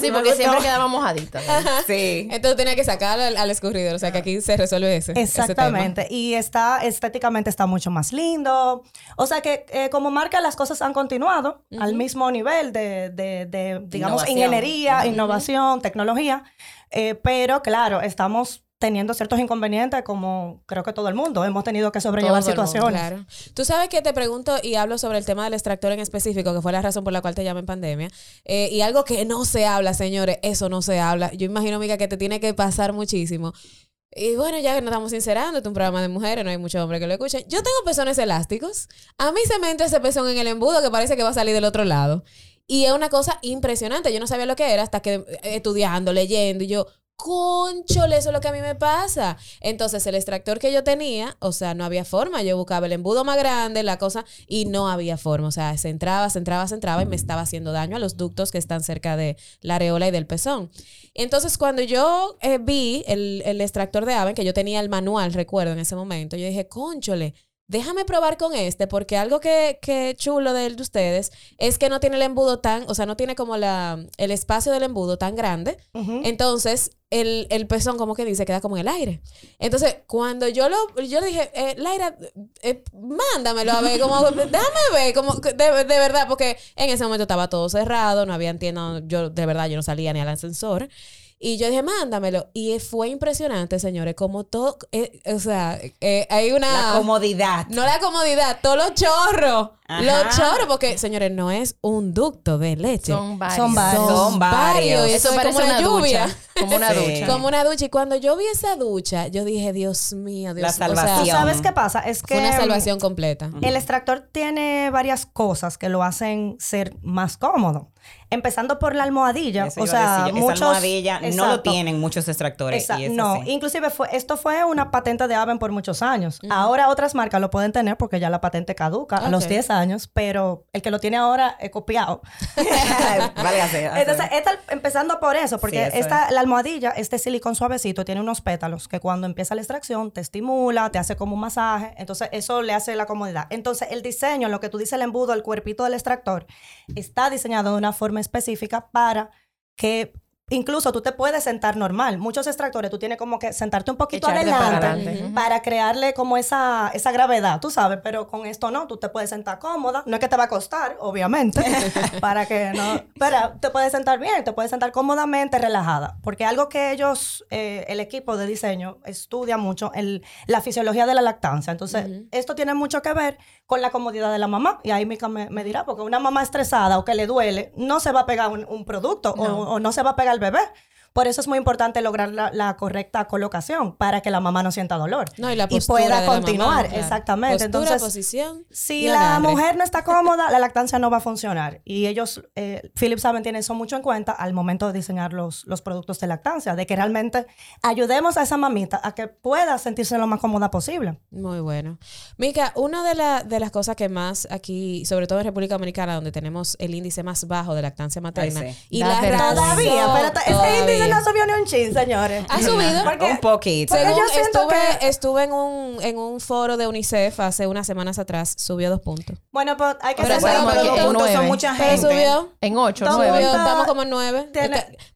sí, porque siempre quedaba mojadito. sí. Entonces tenía que sacar al, escurridor. O sea, que aquí se resuelve ese. Exactamente. y está, estéticamente está mucho más lindo. O sea, que eh, como marca las cosas han continuado al mismo nivel de, de, digamos, ingeniería, innovación, tecnología. Eh, pero claro, estamos teniendo ciertos inconvenientes como creo que todo el mundo hemos tenido que sobrellevar situaciones. claro. Tú sabes que te pregunto y hablo sobre el tema del extractor en específico, que fue la razón por la cual te llamé en pandemia, eh, y algo que no se habla, señores, eso no se habla. Yo imagino, Mica, que te tiene que pasar muchísimo. Y bueno, ya que nos estamos sincerando, es un programa de mujeres, no hay muchos hombres que lo escuchen. Yo tengo pezones elásticos. A mí se me entra ese pezón en el embudo que parece que va a salir del otro lado. Y es una cosa impresionante. Yo no sabía lo que era hasta que eh, estudiando, leyendo, y yo, conchole, eso es lo que a mí me pasa. Entonces, el extractor que yo tenía, o sea, no había forma. Yo buscaba el embudo más grande, la cosa, y no había forma. O sea, se entraba, se entraba, se entraba y me estaba haciendo daño a los ductos que están cerca de la areola y del pezón. Entonces, cuando yo eh, vi el, el extractor de Aven, que yo tenía el manual, recuerdo en ese momento, yo dije, conchole, déjame probar con este, porque algo que, que chulo de, de, ustedes es que no tiene el embudo tan, o sea, no tiene como la, el espacio del embudo tan grande. Entonces, el, el, pezón, como que dice, queda como en el aire. Entonces, cuando yo lo, yo dije, eh, Laira, eh, mándamelo a ver, como, déjame ver, como, de, de, verdad, porque en ese momento estaba todo cerrado, no había tienda, yo, de verdad, yo no salía ni al ascensor. Y yo dije, mándamelo. Y fue impresionante, señores, como todo, eh, o sea, eh, hay una... La comodidad. No la comodidad, todos los chorros. Los chorros, porque, señores, no es un ducto de leche. Son varios. Son varios. Son varios. Eso, es como una, lluvia. como una ducha. Como una ducha. Y cuando yo vi esa ducha, yo dije, Dios mío, Dios La salvación. ¿Sabes qué pasa? Es que... Fue una salvación completa. El extractor tiene varias cosas que lo hacen ser más cómodo. Empezando por la almohadilla. o sea, muchos, almohadilla no lo tienen muchos extractores. no, inclusive fue, esto fue una patente de Aven por muchos años. Ahora otras marcas lo pueden tener porque ya la patente caduca a los 10 años, pero el que lo tiene ahora es copiado. vale, Entonces, empezando por eso, porque esta, la almohadilla, este silicón suavecito, tiene unos pétalos que cuando empieza la extracción te estimula, te hace como un masaje. Entonces, eso le hace la comodidad. Entonces, el diseño, lo que tú dices, el embudo, el cuerpito del extractor, está diseñado de una forma específica para que Incluso tú te puedes sentar normal. Muchos extractores tú tienes como que sentarte un poquito adelante para, crearle como esa, esa gravedad, tú sabes, pero con esto no, tú te puedes sentar cómoda. No es que te va a costar, obviamente, para que no... Pero te puedes sentar bien, te puedes sentar cómodamente, relajada. Porque algo que ellos, eh, el equipo de diseño, estudia mucho, el, la fisiología de la lactancia. Entonces, esto tiene mucho que ver con la comodidad de la mamá. Y ahí Mika me, me dirá, porque una mamá estresada o que le duele, no se va a pegar un, producto O, o no se va a pegar el bebé. Por eso es muy importante lograr la, correcta colocación para que la mamá no sienta dolor y, pueda continuar. Exactamente. Entonces, posición. Si la mujer no está cómoda, la lactancia no va a funcionar. Y ellos, eh, Philip saben, tienen eso mucho en cuenta al momento de diseñar los, los productos de lactancia, de que realmente ayudemos a esa mamita a que pueda sentirse lo más cómoda posible. Muy bueno. Mica, una de, de las cosas que más aquí, sobre todo en República Dominicana, donde tenemos el índice más bajo de lactancia materna, y la Todavía, pero ese índice no subió ni un chin, señores. ¿Ha subido? un poquito. Según yo estuve, estuve en un, en un foro de UNICEF hace unas semanas atrás, subió dos puntos. Bueno, pues hay que ser bueno, dos puntos son mucha gente. subió en ocho, nueve. estamos como en nueve.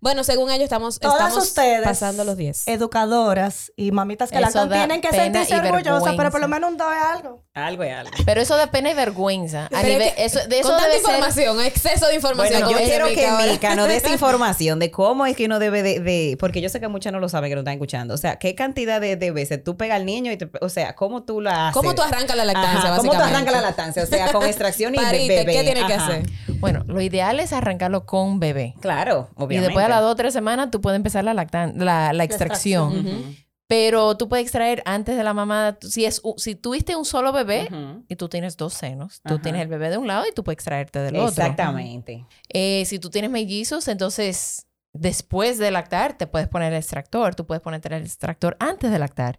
bueno, según ellos estamos, estamos ustedes, pasando los diez. Educadoras y mamitas que la tienen que sentirse orgullosas, pero por lo menos un dos es algo. Algo es algo. Pero eso de pena y vergüenza. A nivel, eso, de eso con tanta información, exceso de información. Bueno, yo quiero que Mica nos dé esa información de cómo es que uno debe de, porque yo sé que muchas no lo saben que no están escuchando. O sea, ¿qué cantidad de, veces tú pegas al niño y te, o sea, cómo tú la haces? ¿Cómo tú arrancas la lactancia, ¿Cómo tú arrancas la lactancia? O sea, con extracción y bebé. ¿Qué tiene que hacer? Bueno, lo ideal es arrancarlo con bebé. Claro, obviamente. Y después a las dos o tres semanas tú puedes empezar la, la, la, extracción. Pero tú puedes extraer antes de la mamada. Si, es, si tuviste un solo bebé y tú tienes dos senos, tú tienes el bebé de un lado y tú puedes extraerte del otro. Exactamente. Eh, si tú tienes mellizos, entonces después de lactar te puedes poner el extractor, tú puedes ponerte el extractor antes de lactar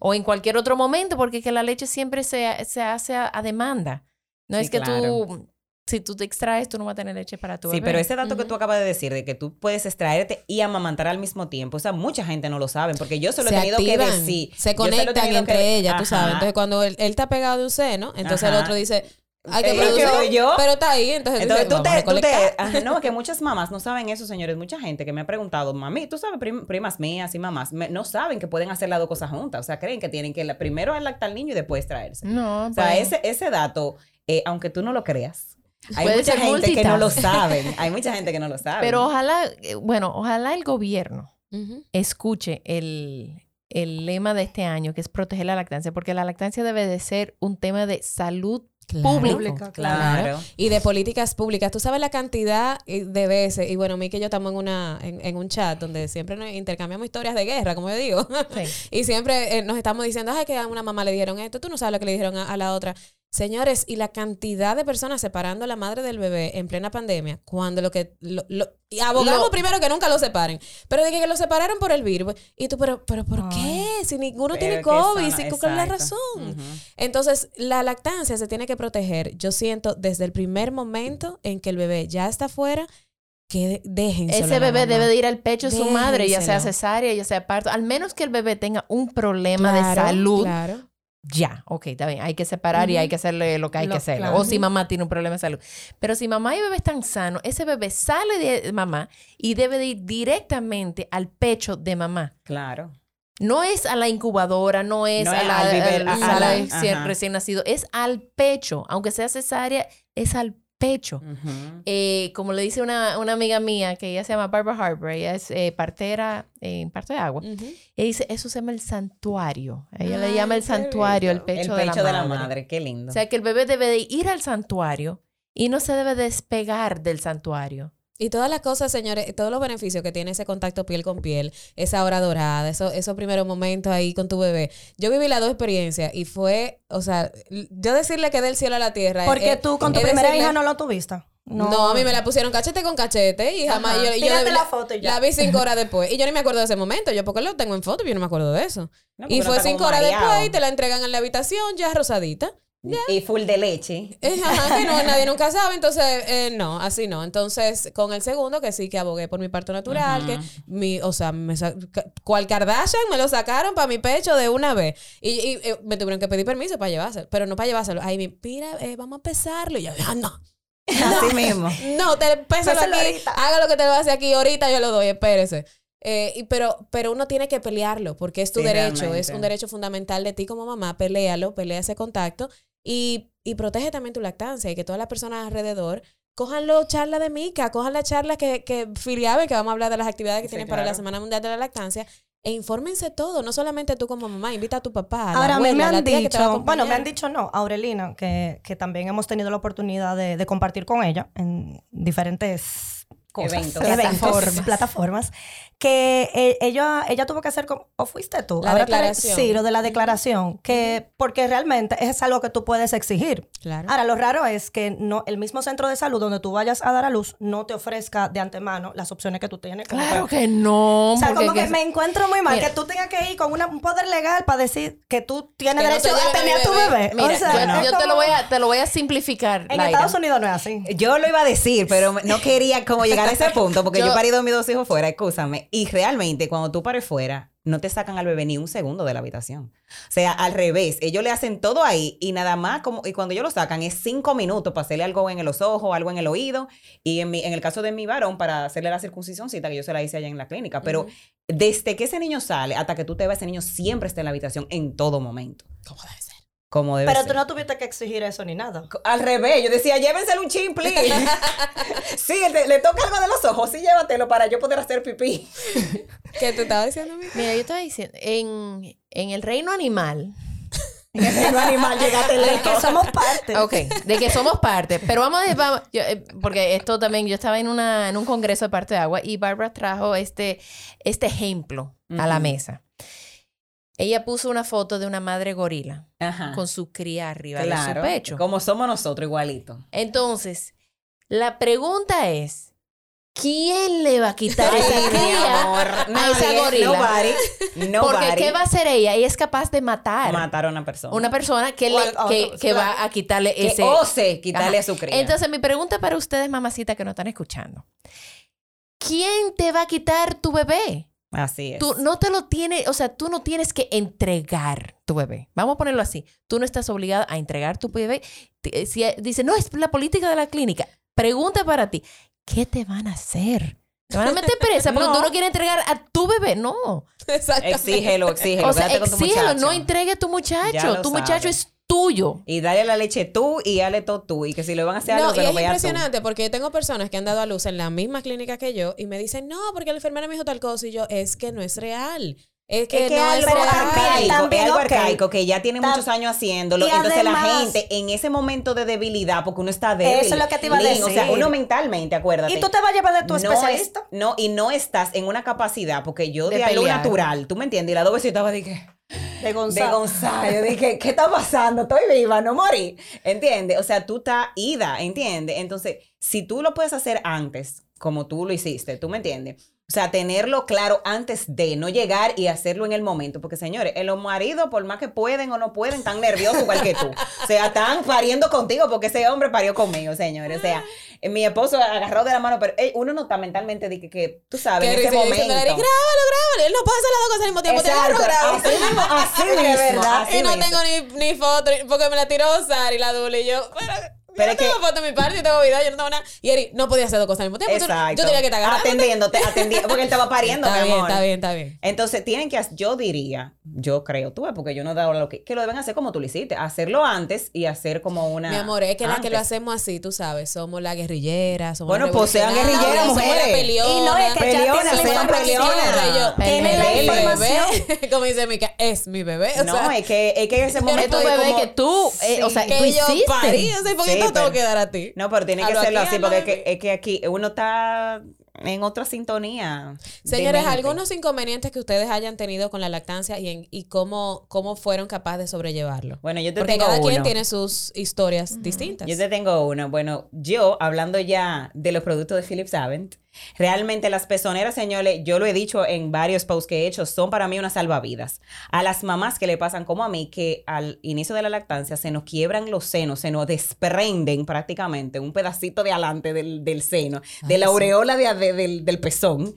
o en cualquier otro momento porque que la leche siempre se, se hace a, demanda. No es que tú si tú te extraes, tú no vas a tener leche para tu Sí, pero ese dato que tú acabas de decir, de que tú puedes extraerte y amamantar al mismo tiempo, o sea, mucha gente no lo sabe, porque yo se lo he tenido que decir. Se conectan entre ellas, tú sabes. Entonces, cuando él, está pegado de un seno, entonces el otro dice, hay que producir, yo. pero está ahí, entonces, entonces tú, te, tú te, no, que muchas mamás no saben eso, señores, mucha gente que me ha preguntado, mami, tú sabes, primas mías y mamás, no saben que pueden hacer las dos cosas juntas, o sea, creen que tienen que primero lactar al niño y después traerse. No, o sea, pues. ese, ese dato, eh, aunque tú no lo creas, hay mucha gente que no lo sabe. Hay mucha gente que no lo sabe. Pero ojalá, eh, bueno, ojalá el gobierno escuche el, lema de este año, que es proteger la lactancia, porque la lactancia debe de ser un tema de salud pública. Claro. Y de políticas públicas. Tú sabes la cantidad de veces, y bueno, mí que yo estamos en, una, en, un chat donde siempre nos intercambiamos historias de guerra, como yo digo. y siempre eh, nos estamos diciendo, ay, que a una mamá le dijeron esto, tú no sabes lo que le dijeron a la otra. Señores, y la cantidad de personas separando a la madre del bebé en plena pandemia, cuando lo que... y abogamos primero que nunca lo separen, pero de que, lo separaron por el virus. Y tú, pero, pero ¿por qué? Si ninguno tiene COVID, si, ¿cuál es la razón? Entonces, la lactancia se tiene que proteger, yo siento, desde el primer momento en que el bebé ya está fuera, que dejen Ese bebé debe de ir al pecho de su madre, ya sea cesárea, ya sea parto, al menos que el bebé tenga un problema de salud. Claro ya, ok, está bien, hay que separar y hay que hacerle lo que hay que hacer. O si mamá tiene un problema de salud. Pero si mamá y bebé están sanos, ese bebé sale de mamá y debe de ir directamente al pecho de mamá. Claro. No es a la incubadora, no es a la, recién nacido, es al pecho. Aunque sea cesárea, es al pecho. Eh, como le dice una, amiga mía, que ella se llama Barbara Harper, ella es eh, partera en parto de agua, ella dice, eso se llama el santuario. ella le llama el santuario, el pecho, el pecho de, la, de la madre. Qué lindo. O sea, que el bebé debe de ir al santuario y no se debe despegar del santuario. Y todas las cosas, señores, todos los beneficios que tiene ese contacto piel con piel, esa hora dorada, eso, esos primeros momentos ahí con tu bebé. Yo viví las dos experiencias y fue, o sea, yo decirle que del cielo a la tierra. Porque tú con tu primera hija no lo tuviste. No. a mí me la pusieron cachete con cachete y jamás yo, la, foto la vi cinco horas después. Y yo ni me acuerdo de ese momento. Yo porque lo tengo en foto, yo no me acuerdo de eso. y fue cinco horas después y te la entregan en la habitación ya rosadita. Y full de leche. Ajá, que no, nadie nunca sabe, entonces eh, no, así no. Entonces, con el segundo, que sí que abogué por mi parto natural, que mi, o sea, me cual Kardashian me lo sacaron para mi pecho de una vez. Y, eh, me tuvieron que pedir permiso para llevárselo, pero no para llevárselo. Ahí me, mira, eh, vamos a pesarlo. Y yo, ah, no. Así mismo. No, te pésalo aquí, haga lo que te lo hace aquí, ahorita yo lo doy, espérese. y, pero, pero uno tiene que pelearlo porque es tu derecho, es un derecho fundamental de ti como mamá. Pelealo, pelea ese contacto y, y protege también tu lactancia y que todas las personas alrededor cojan los charlas de Mica, cojan la charla que, que Filiabe, que vamos a hablar de las actividades que tienen para la Semana Mundial de la Lactancia, e infórmense todo, no solamente tú como mamá, invita a tu papá. A Ahora, me han dicho, bueno, me han dicho no, Aurelina, que, que también hemos tenido la oportunidad de, de compartir con ella en diferentes eventos, plataformas que eh, ella, ella tuvo que hacer, como, o fuiste tú, la declaración. Sí, lo de la declaración, que porque realmente es algo que tú puedes exigir. Claro. Ahora, lo raro es que no el mismo centro de salud donde tú vayas a dar a luz no te ofrezca de antemano las opciones que tú tienes. Claro que no. O sea, como que, me encuentro muy mal que tú tengas que ir con un poder legal para decir que tú tienes derecho a tener a tu bebé. Mira, o sea, yo, te, lo voy a, te lo voy a simplificar. En Estados Unidos no es así. Yo lo iba a decir, pero no quería como llegar a ese punto porque yo, yo he parido a mis dos hijos fuera, escúchame. Y realmente, cuando tú pares fuera, no te sacan al bebé ni un segundo de la habitación. O sea, al revés, ellos le hacen todo ahí y nada más, como, y cuando ellos lo sacan es cinco minutos para hacerle algo en los ojos, algo en el oído. Y en, mi, en el caso de mi varón, para hacerle la circuncisióncita, que yo se la hice allá en la clínica. Pero desde que ese niño sale hasta que tú te vas, ese niño siempre está en la habitación en todo momento. ¿Cómo debe ser? Pero tú no tuviste que exigir eso ni nada. Al revés, yo decía, llévenselo un chimple. sí, le, toca algo de los ojos, sí, llévatelo para yo poder hacer pipí. ¿Qué te estaba diciendo? Mira, yo estaba diciendo, en, en el reino animal, en el reino animal, llegate De que somos parte. Ok, de que somos parte. Pero vamos a vamos, eh, porque esto también, yo estaba en, una, en un congreso de parte de agua y Barbara trajo este, este ejemplo a la mesa. Ella puso una foto de una madre gorila con su cría arriba de su pecho. Como somos nosotros, igualito. Entonces, la pregunta es: ¿Quién le va a quitar esa cría a esa gorila? Nobody, nobody. Porque ¿qué va a hacer ella? Ella es capaz de matar. Matar a una persona. Una persona que, le, que, que va a quitarle que ese... ose quitarle a su cría. Entonces, mi pregunta para ustedes, mamacita, que nos están escuchando. ¿Quién te va a quitar tu bebé? Así es. Tú no te lo tienes, o sea, tú no tienes que entregar tu bebé. Vamos a ponerlo así. Tú no estás obligada a entregar tu bebé. Si dice, no, es la política de la clínica. Pregunta para ti, ¿qué te van a hacer? ¿Te van a meter presa porque tú no quieres entregar a tu bebé? No. Exígelo, exígelo. O sea, exígelo, no entregue tu muchacho. Tu muchacho es tuyo. Y dale la leche tú y dale todo tú. Y que si lo van a hacer no, que y lo es impresionante porque yo tengo personas que han dado a luz en la misma clínica que yo y me dicen, no, porque la enfermera me dijo tal cosa y yo, es que no es real. Es que, no es algo arcaico, también, es algo arcaico que ya tiene muchos años haciéndolo. Y entonces la gente en ese momento de debilidad, porque uno está débil. Eso es lo que te iba a decir. O sea, uno mentalmente, acuérdate. Y tú te vas a llevar de tu especialista. no, y no estás en una capacidad, porque yo de, de algo natural, tú me entiendes, y la dos veces estaba dije de Gonzalo. De Gonzalo. Yo dije, ¿qué está pasando? Estoy viva, no morí. ¿Entiendes? O sea, tú estás ida, ¿entiendes? Entonces, si tú lo puedes hacer antes, como tú lo hiciste, ¿tú me entiendes? O sea, tenerlo claro antes de no llegar y hacerlo en el momento. Porque, señores, los maridos, por más que pueden o no pueden, están nerviosos igual que tú. O sea, están pariendo contigo porque ese hombre parió conmigo, señores. O sea, mi esposo agarró de la mano, pero uno no está mentalmente de que, que tú sabes, en ese momento. Diciendo, grábalo, grábalo. Él no puede hacer las dos cosas al mismo tiempo. Exacto. Así mismo, así mismo. verdad. Así y no mismo. tengo ni, ni foto porque me la tiró Sari, la dule. Y yo, bueno, pero yo no tengo foto de mi parte, yo tengo video, yo no tengo nada. Y Eri no podía hacer dos cosas al mismo tiempo. Exacto. Yo tenía que estar agarrando. Atendiéndote, atendiendo, porque él estaba pariendo, está mi bien, amor. Está bien, está bien. Entonces, tienen que, yo diría, yo creo, tú ves, porque yo no he dado lo que, que lo deben hacer como tú lo hiciste, hacerlo antes y hacer como una. Mi amor, es que las que lo hacemos así, tú sabes, somos la guerrillera, somos Bueno, la pues sean guerrilleras, somos mujeres. peleona. Y no, es que ya Peleona, tienen la sean información. peleona. Tienen la información. bebé, como dice Mica, es mi bebé. O No, sea, es que, es que en ese Es momento. tu es bebé como- que tú, eh, o sea, que tú yo hiciste. parí, o sea, ¿por no tengo que dar a ti? No, pero tiene que aquí, así, porque es que, es que aquí uno está en otra sintonía. Señores, algunos inconvenientes que ustedes hayan tenido con la lactancia y, en- y cómo, cómo fueron capaces de sobrellevarlo. Bueno, yo te Porque tengo cada quien uno. tiene sus historias distintas. Yo te tengo una. Bueno, yo, hablando ya de los productos de Philips Avent, realmente las pezoneras, señores, yo lo he dicho en varios posts que he hecho, son para mí una salvavidas. A las mamás que le pasan como a mí, que al inicio de la lactancia se nos quiebran los senos, se nos desprenden prácticamente un pedacito de adelante del, del seno, de la aureola de- de- del, del pezón.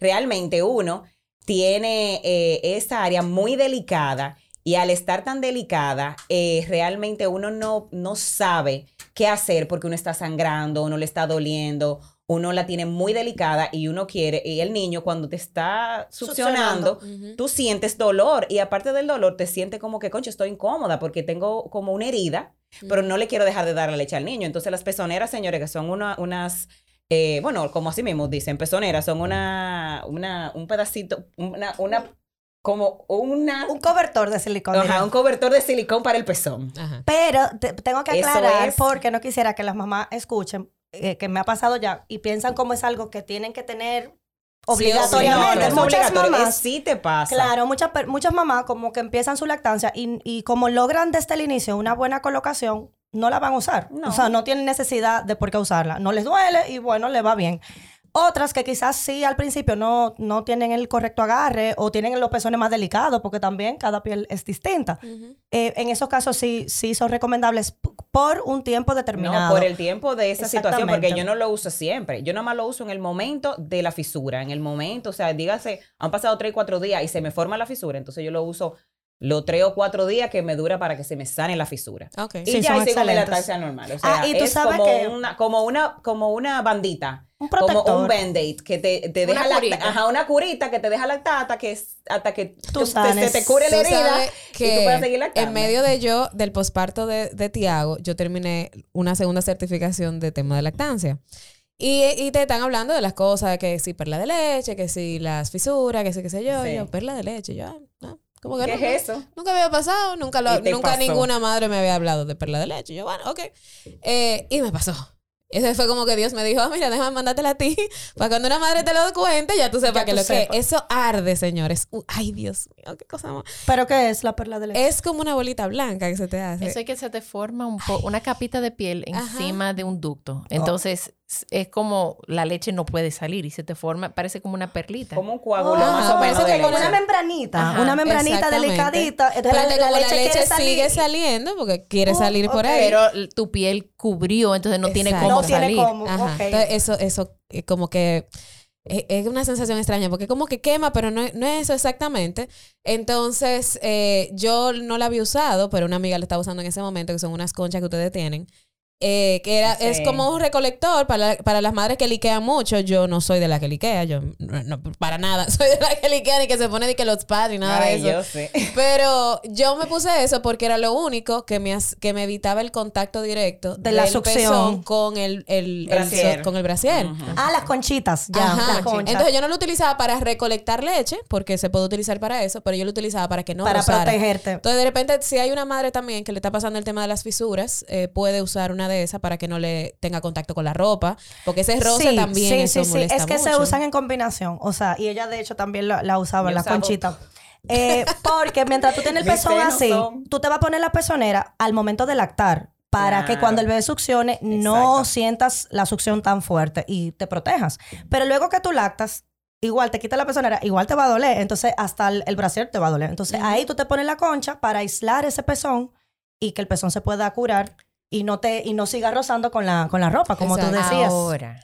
Realmente uno tiene eh, esa área muy delicada y al estar tan delicada, eh, realmente uno no, no sabe qué hacer porque uno está sangrando, uno le está doliendo, uno la tiene muy delicada y uno quiere, y el niño cuando te está succionando, tú sientes dolor y aparte del dolor te sientes como que, concho, estoy incómoda porque tengo como una herida, pero no le quiero dejar de dar la leche al niño. Entonces las pezoneras, señores, que son una- unas... eh, bueno, como así mismo dicen, pezoneras son una, una, un pedacito, una, una, como una, Un cobertor de silicona. Ajá, un cobertor de silicón para el pezón. Ajá. Pero te- tengo que aclarar es- porque no quisiera que las mamás escuchen eh, que me ha pasado ya y piensan como es algo que tienen que tener obligatoriamente. No, no es muchas obligatorio, mamás, sí te pasa. claro, muchas, muchas mamás como que empiezan su lactancia y, y como logran desde el inicio una buena colocación, no la van a usar. No. O sea, no tienen necesidad de por qué usarla. No les duele y bueno, le va bien. Otras que quizás sí al principio no, no tienen el correcto agarre o tienen los pezones más delicados porque también cada piel es distinta. Eh, en esos casos sí, sí son recomendables por un tiempo determinado. No, por el tiempo de esa situación, porque yo no lo uso siempre. Yo nada más lo uso en el momento de la fisura, en el momento, o sea, dígase, han pasado tres, cuatro días y se me forma la fisura, entonces yo lo uso los tres o cuatro días que me dura para que se me sane la fisura. Ok. Y Sí, ya sigo mi excelentes. lactancia normal. O sea, Ah, y tú es sabes como, que- una, como, una, como una bandita. Un Como protector. un band-aid que te, te deja curita. Ajá, una curita que te deja lactar hasta que, hasta que Tú te- sanes. se te cure la herida sabes y tú puedes seguir que lactando. en medio de yo, del posparto de, de Tiago, yo terminé una segunda certificación de tema de lactancia. Y, y te están hablando de las cosas, de que si perla de leche, que si las fisuras, que si qué sé yo. Sí. Y yo, perla de leche, yo, ah, no, como que ¿Qué no, es eso? Nunca había pasado, nunca, lo- nunca pasó. ninguna madre me había hablado de perla de leche. Yo, bueno, ok. Eh, y me pasó. Ese fue como que Dios me dijo, ah, mira, déjame mandártela a ti. Para cuando una madre te lo cuente, ya tú sepas Ya que tú lo sepas. que eso arde, señores. Uh, ay, Dios mío, qué cosa más. ¿Pero qué es la perla de leche? Es como una bolita blanca que se te hace. Eso es que se te forma un po- una capita de piel Ajá. encima de un ducto. Entonces, es como la leche no puede salir y se te forma, parece como una perlita. Como un coágulo más o menos una membranita, una membranita delicadita. Entonces la, leche, sigue saliendo porque quiere oh, salir por ahí. Pero tu piel cubrió, entonces no tiene cómo no salir. Tiene cómo. Entonces eso, eso como que es una sensación extraña porque como que quema, pero no, no es eso exactamente. Entonces, eh, yo no la había usado, pero una amiga la estaba usando en ese momento, que son unas conchas que ustedes tienen. Eh, que era, es como un recolector para, para, las madres que liquean mucho. Yo no soy de la que liquea, yo no, para nada soy de la que liquea ni que se pone de que los padres y nada de eso. Pero yo me puse eso porque era lo único que me, que me evitaba el contacto directo de la succión con el, el, con el brasier. Ah, las conchitas, ya. Entonces yo no lo utilizaba para recolectar leche, porque se puede utilizar para eso, pero yo lo utilizaba para que no Para protegerte. Entonces de repente, si hay una madre también que le está pasando el tema de las fisuras, eh, puede usar una de esas para que no le tenga contacto con la ropa, porque ese roce también sí, sí, sí. Es que se usan en combinación, o sea, y ella de hecho también la, usaba, la conchita. Eh, porque mientras tú tienes el pezón así, tú te vas a poner la pezonera al momento de lactar para que cuando el bebé succione no sientas la succión tan fuerte y te protejas. Pero luego que tú lactas, igual te quita la pezonera, igual te va a doler. Entonces, hasta el, brasier te va a doler. Entonces, ahí tú te pones la concha para aislar ese pezón y que el pezón se pueda curar y no te y no siga rozando con la con la ropa como tú decías. Ahora,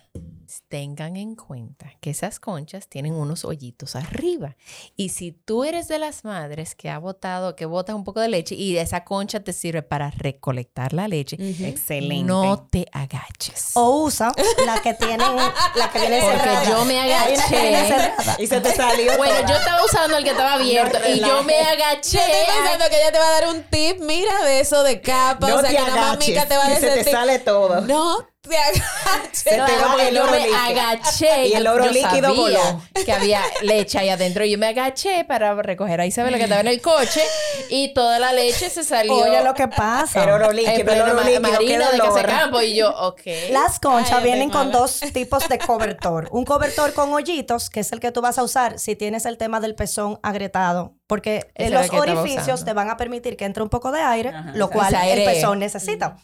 tengan en cuenta que esas conchas tienen unos hoyitos arriba. Y si tú eres de las madres que ha botado, que botas un poco de leche y esa concha te sirve para recolectar la leche, excelente. No te agaches. O usa la que tiene la que viene Porque yo me agaché. y se te salió. Bueno, yo estaba usando el que estaba abierto y yo me agaché. Yo estoy pensando que ella te va a dar un tip, mira de eso de capa, o sea, que la mamica te va a decir. Se te sale todo. No te agaché. el yo me agaché. Y el oro líquido voló. Que había leche ahí adentro. Y yo me agaché para recoger a Isabel que estaba en el coche. Y toda la leche se salió. Oye, lo que pasa. El oro líquido. El oro líquido. Marina de. Y yo, ok. Las conchas vienen con dos tipos de cobertor. Un cobertor con hoyitos, que es el que tú vas a usar si tienes el tema del pezón agrietado porque los orificios te van a permitir que entre un poco de aire, lo cual el pezón necesita.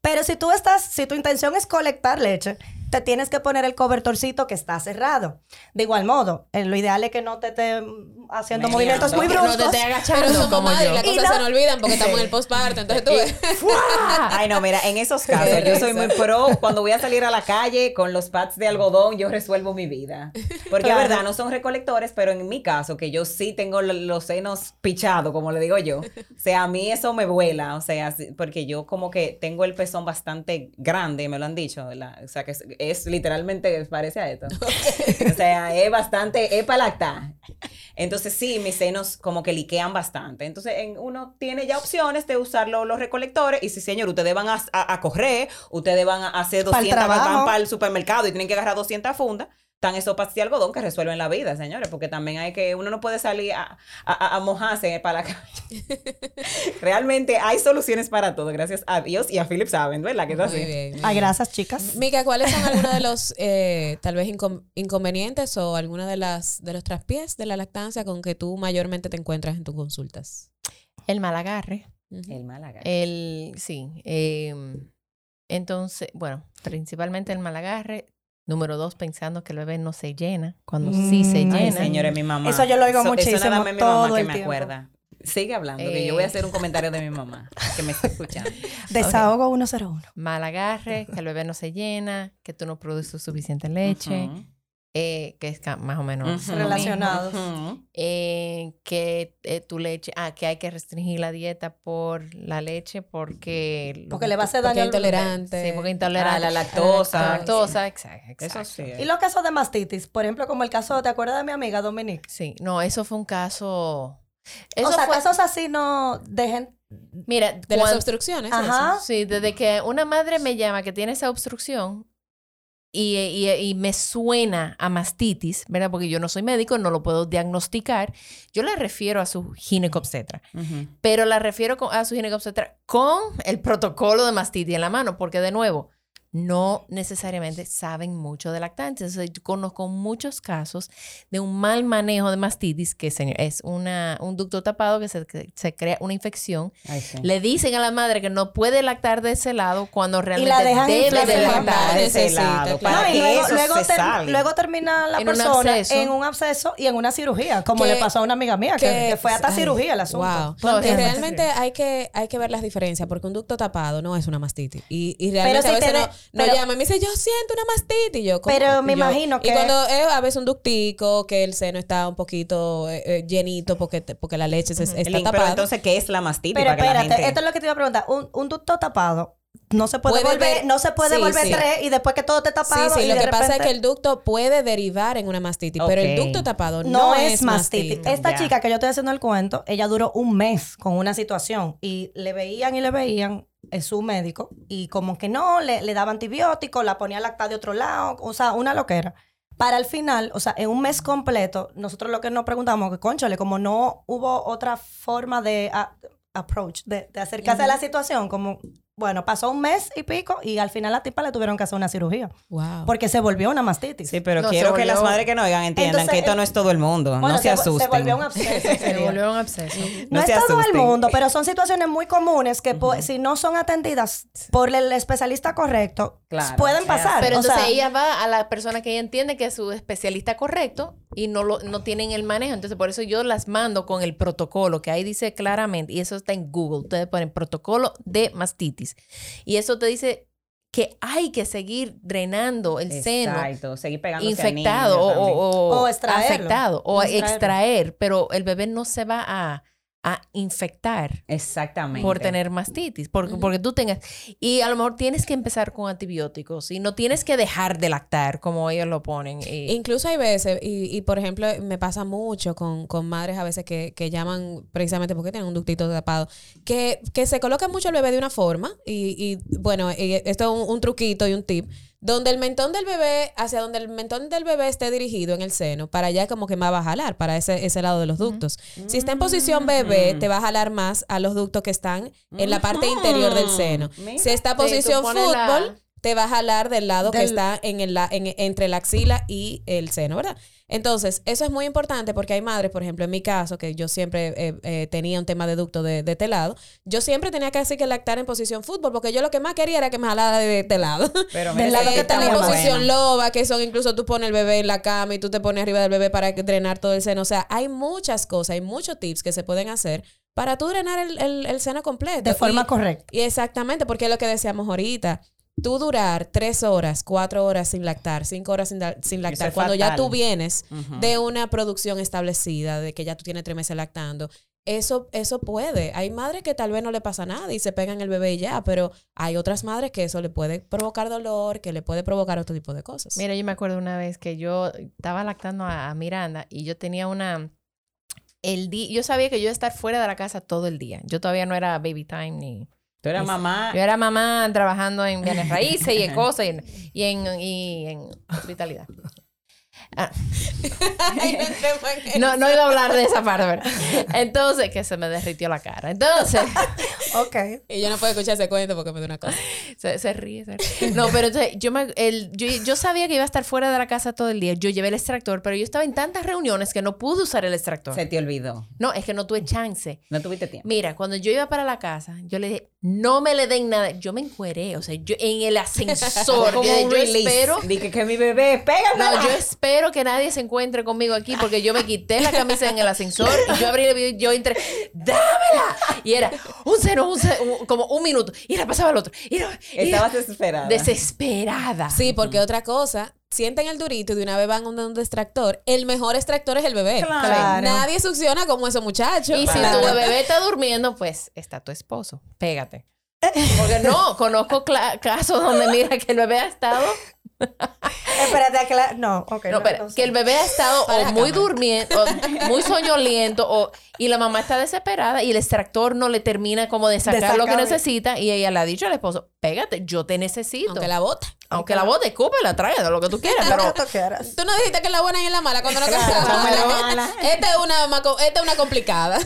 Pero si tú estás, si tu intención es colectar leche, te tienes que poner el cobertorcito que está cerrado. De igual modo, eh, lo ideal es que no te esté haciendo movimientos muy bruscos. No te esté agachando como yo. las cosas se nos olvidan porque estamos en el postparto, entonces tú ves. Ay, no, mira, en esos casos yo soy muy pro. Cuando voy a salir a la calle con los pads de algodón, yo resuelvo mi vida. Porque es verdad, no son recolectores, pero en mi caso, que yo sí tengo los senos pichados, como le digo yo. O sea, a mí eso me vuela, o sea, porque yo como que tengo el pezón bastante grande, me lo han dicho, ¿verdad? O sea, que es literalmente, parece a esto. o sea, es bastante, es para lactar. Entonces sí, mis senos como que liquean bastante. Entonces en, uno tiene ya opciones de usar los recolectores y si señor, ustedes van a, correr, ustedes van a hacer 200, van para el supermercado y tienen que agarrar 200 fundas tan esos de algodón que resuelven la vida, señores, porque también hay que, uno no puede salir a, mojarse para la calle. Realmente hay soluciones para todo, gracias a Dios y a Philip saben, ¿verdad? Que así. Bien, Ay, gracias, chicas. Mica, ¿cuáles son algunos de los, eh, tal vez, inconvenientes o alguna de las, de los traspiés de la lactancia con que tú mayormente te encuentras en tus consultas? El mal agarre. El mal agarre. El, sí. Em, entonces, bueno, principalmente el mal agarre Número dos, pensando que el bebé no se llena, cuando sí se mm, llena. Ay, señores, mi mamá. Eso yo lo oigo muchísimo. Eso nada más mi mamá que me acuerda. Sigue hablando, que yo voy a hacer un comentario de mi mamá, que me está escuchando. Desahogo 101. Mal agarre, que el bebé no se llena, que tú no produces suficiente leche. Eh, que es más o menos relacionados. Eh, que eh, tu leche, ah, que hay que restringir la dieta por la leche porque... Porque le va a hacer daño intolerante. Sí, porque intolerante. A la lactosa. la lactosa, exacto. Eso sí. Y los casos de mastitis, por ejemplo, como el caso, ¿te acuerdas de mi amiga Dominique? Sí, no, eso fue un caso... o sea, casos así no dejen... Mira, de las obstrucciones. Ajá. Sí, desde que una madre me llama que tiene esa obstrucción, y, me suena a mastitis, ¿verdad? Porque yo no soy médico, no lo puedo diagnosticar. Yo la refiero a su ginecobstetra, pero la refiero a su ginecobstetra con el protocolo de mastitis en la mano, porque de nuevo, no necesariamente saben mucho de lactancia. Entonces, yo conozco muchos casos de un mal manejo de mastitis, que es una, un ducto tapado que se, se crea una infección. Le dicen a la madre que no puede lactar de ese lado cuando realmente debe de lactar de ese lado. Para que luego, eso luego, se luego, termina la persona en un absceso y en una cirugía, como le pasó a una amiga mía, que, fue hasta cirugía el asunto. Wow. realmente hay que, hay que ver las diferencias, porque un ducto tapado no es una mastitis. Y, y realmente a veces no no llama y me dice, yo siento una mastitis. yo, pero me imagino que. Y cuando es a veces un ductico, que el seno está un poquito eh, eh, llenito porque, porque la leche se, está tapada. Pero entonces, ¿qué es la mastitis? Pero espérate, esto es lo que te iba a preguntar. Un, un ducto tapado no se puede, volver, no se puede volver tres y después que todo te tapado. Sí, sí, lo que pasa es que el ducto puede derivar en una mastitis, pero el ducto tapado no, es mastitis. Esta chica que yo estoy haciendo el cuento, ella duró un mes con una situación y le veían y le veían es su médico y como que no, le, le daba antibióticos, la ponía lactar de otro lado, o sea, una loquera. Para el final, o sea, en un mes completo, nosotros lo que nos preguntamos, que conchale, como no hubo otra forma de approach, de, acercarse a la situación, como bueno, pasó un mes y pico y al final a la tipa le tuvieron que hacer una cirugía. Wow. Porque se volvió una mastitis. Sí, pero quiero que las madres que no oigan entiendan que esto no es todo el mundo. no se, se asusten. Se volvió un absceso. se volvió un absceso. No, es todo el mundo, pero son situaciones muy comunes que si no son atendidas por el especialista correcto, pueden pasar. Pero entonces ella va a la persona que ella entiende que es su especialista correcto y no, lo, no tienen el manejo. Entonces, por eso yo las mando con el protocolo, que ahí dice claramente, y eso está en Google. Ustedes ponen protocolo de mastitis. Y eso te dice que hay que seguir drenando el Exacto, seguir infectado o, o, afectado o extraer, pero el bebé no se va a a infectar. Exactamente. Por tener mastitis, porque, porque tú tengas... Y a lo mejor tienes que empezar con antibióticos y no tienes que dejar de lactar como ellos lo ponen. Incluso hay veces, y, y, por ejemplo, me pasa mucho con, con madres a veces que, que, llaman precisamente porque tienen un ductito tapado, que, que se coloca mucho el bebé de una forma y, y bueno, esto es un, un truquito y un tip donde el mentón del bebé, hacia donde el mentón del bebé esté dirigido en el seno, para allá como que más va a jalar, para ese, ese lado de los ductos. Si está en posición bebé, te va a jalar más a los ductos que están en la parte interior del seno. Si está en posición fútbol, te va a jalar del lado que está en el, en, entre la axila y el seno, ¿verdad? Entonces, eso es muy importante porque hay madres, por ejemplo, en mi caso, que yo siempre eh, eh, tenía un tema de ducto de, de este lado, yo siempre tenía que decir que lactar en posición fútbol porque yo lo que más quería era que me jalara de este lado. Pero me lado que está en posición loba, que son incluso tú pones el bebé en la cama y tú te pones arriba del bebé para drenar todo el seno. O sea, hay muchas cosas, hay muchos tips que se pueden hacer para tú drenar el, el, seno completo. De forma correcta. Y exactamente, porque es lo que decíamos ahorita tú durar tres horas, cuatro horas sin lactar, cinco horas sin, lactar, cuando ya tú vienes de una producción establecida, de que ya tú tienes tres meses lactando, eso, eso puede. Hay madres que tal vez no le pasa nada y se pegan el bebé y ya, pero hay otras madres que eso le puede provocar dolor, que le puede provocar otro tipo de cosas. Mira, yo me acuerdo una vez que yo estaba lactando a, Miranda y yo tenía una... El día, yo sabía que yo iba a estar fuera de la casa todo el día. Yo todavía no era baby time ni Tú eras mamá. Yo era mamá trabajando en bienes raíces y en cosas y en, y en hospitalidad. Ah. no, no iba a hablar de esa parte, ¿verdad? Entonces, que se me derritió la cara. Entonces, ok. Y yo no puedo escuchar ese cuento porque me da una cosa. Se, ríe, se ríe. No, pero entonces, yo, me, el, yo, yo, sabía que iba a estar fuera de la casa todo el día. Yo llevé el extractor, pero yo estaba en tantas reuniones que no pude usar el extractor. Se te olvidó. No, es que no tuve chance. No tuviste tiempo. Mira, cuando yo iba para la casa, yo le dije, no me le den nada. Yo me encueré, o sea, yo en el ascensor. Como yo, espero. Dije que mi bebé, pégame. No, yo espero que nadie se encuentre conmigo aquí porque yo me quité la camisa en el ascensor y yo abrí el video y yo entré, ¡dámela! Y era un cero, un cero como un minuto. Y la pasaba al otro. Y Estabas desesperada. Desesperada. Sí, porque otra cosa, sienten el durito y de una vez van a un, extractor, el mejor extractor es el bebé. Claro. Nadie succiona como ese muchacho. Y si tu bebé está durmiendo, pues está tu esposo. Pégate. Porque no, conozco casos donde mira que el bebé ha estado Espérate, que no, ok. No, que el bebé ha estado o muy durmiendo, muy soñoliento, o, y la mamá está desesperada y el extractor no le termina como de sacar lo que necesita y ella le ha dicho al esposo, pégate, yo te necesito. Aunque la bote. Aunque la bote, escúpela, tráela, lo que tú quieras. pero tú no dijiste que es la buena y es la mala cuando no claro, Esta es una, esta es una complicada.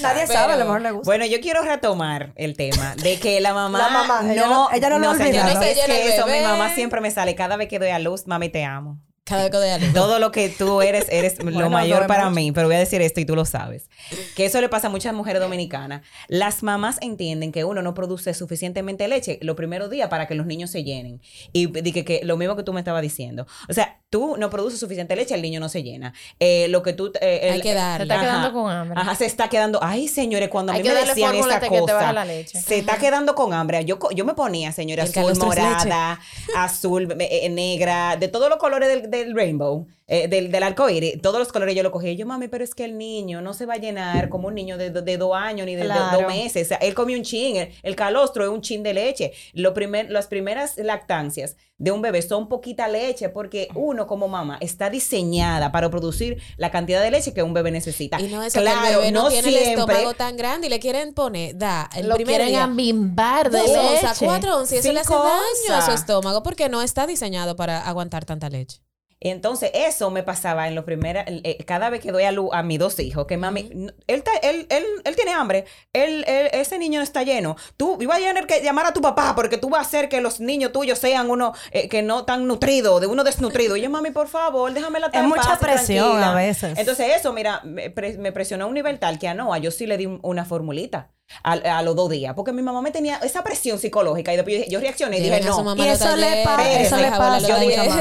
Nadie sabe, a lo mejor le gusta. Bueno, yo quiero retomar el tema de que la mamá, la mamá no, ella no, ella no, lo olvida. No, es que eso, mi mamá siempre me sale cada vez que doy a luz, mami, te amo. Cada vez Todo lo que tú eres, eres lo mayor para mí. Pero voy a decir esto y tú lo sabes. Que eso le pasa a muchas mujeres dominicanas. Las mamás entienden que uno no produce suficientemente leche los primeros días para que los niños se llenen. Y dije que lo mismo que tú me estabas diciendo. O sea, tú no produces suficiente leche, el niño no se llena. Eh, lo que tú... Eh, Hay que dar. Se está quedando con hambre. Ajá, se está quedando... Ay, señores, cuando a mí me decían esa cosa... Se está quedando con hambre. Yo, yo me ponía, señora, azul, morada, azul, eh, negra, de todos los colores del del rainbow, eh, del, del arco iris, todos los colores yo lo cogí. yo, mami, pero es que el niño no se va a llenar como un niño de, de, dos años ni de, dos meses. O sea, él comió un chin, el, calostro es un chin de leche. Lo primer, las primeras lactancias de un bebé son poquita leche porque uno como mamá está diseñada para producir la cantidad de leche que un bebé necesita. Y no es claro, que el bebé no, tiene el estómago tan grande y le quieren poner, da, el lo primer quieren ambimbar de leche. cuatro onzas, y eso le hace daño a su estómago porque no está diseñado para aguantar tanta leche. Entonces, eso me pasaba en lo primero, eh, cada vez que doy a luz a mis dos hijos, que mami, él, él, él, él, tiene hambre, él, ese niño no está lleno. Tú ibas a tener que llamar a tu papá porque tú vas a hacer que los niños tuyos sean uno eh, que no tan nutrido, de uno desnutrido. Y yo, mami, por favor, déjame la Es mucha presión a veces. Entonces, eso, mira, me, presionó a un nivel tal que a Noah yo sí le di una formulita a, los dos días, porque mi mamá me tenía esa presión psicológica y después yo, reaccioné y dije, no. Y eso le, pasa,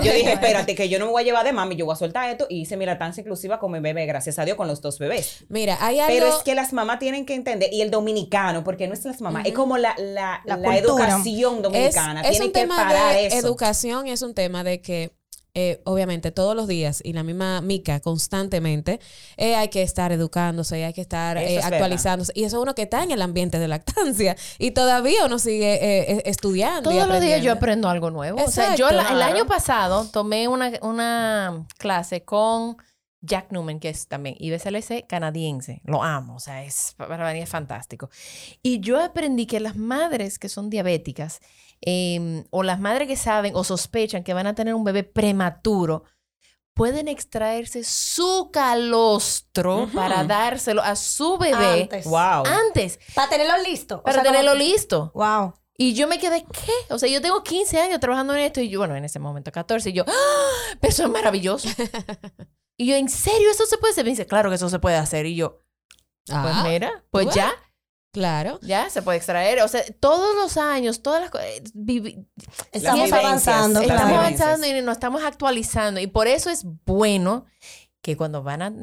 Yo dije, espérate, que yo no me voy a llevar de mami, yo voy a soltar esto y hice mi latancia inclusiva con mi bebé, gracias a Dios, con los dos bebés. Mira, hay algo... Pero es que las mamás tienen que entender, y el dominicano, porque no es las mamás, es como la, la, la, educación dominicana, es, un tema de educación y es un tema de que eh, obviamente todos los días y la misma Mica constantemente, eh, hay que estar educándose, hay que estar eh, actualizándose. Y eso es uno que está en el ambiente de lactancia y todavía uno sigue estudiando. Todos los días yo aprendo algo nuevo. o sea, yo el año pasado tomé una, una clase con Jack Newman, que es también IBCLC canadiense. Lo amo, o sea, es, para mí es fantástico. Y yo aprendí que las madres que son diabéticas em, o las madres que saben o sospechan que van a tener un bebé prematuro, pueden extraerse su calostro para dárselo a su bebé antes. Wow. Antes. Para tenerlo listo. Para tenerlo listo. Wow. Y yo me quedé, ¿qué? O sea, yo tengo 15 años trabajando en esto y yo, bueno, en ese momento 14, y yo, ¡Ah! pero eso es maravilloso. Y yo, ¿en serio eso se puede hacer? Me dice, claro que eso se puede hacer. Y yo, pues ah, mira, pues ya. Claro. Ya se puede extraer. O sea, todos los años, todas las cosas. Estamos avanzando. Estamos avanzando y nos estamos actualizando. Y por eso es bueno que cuando van a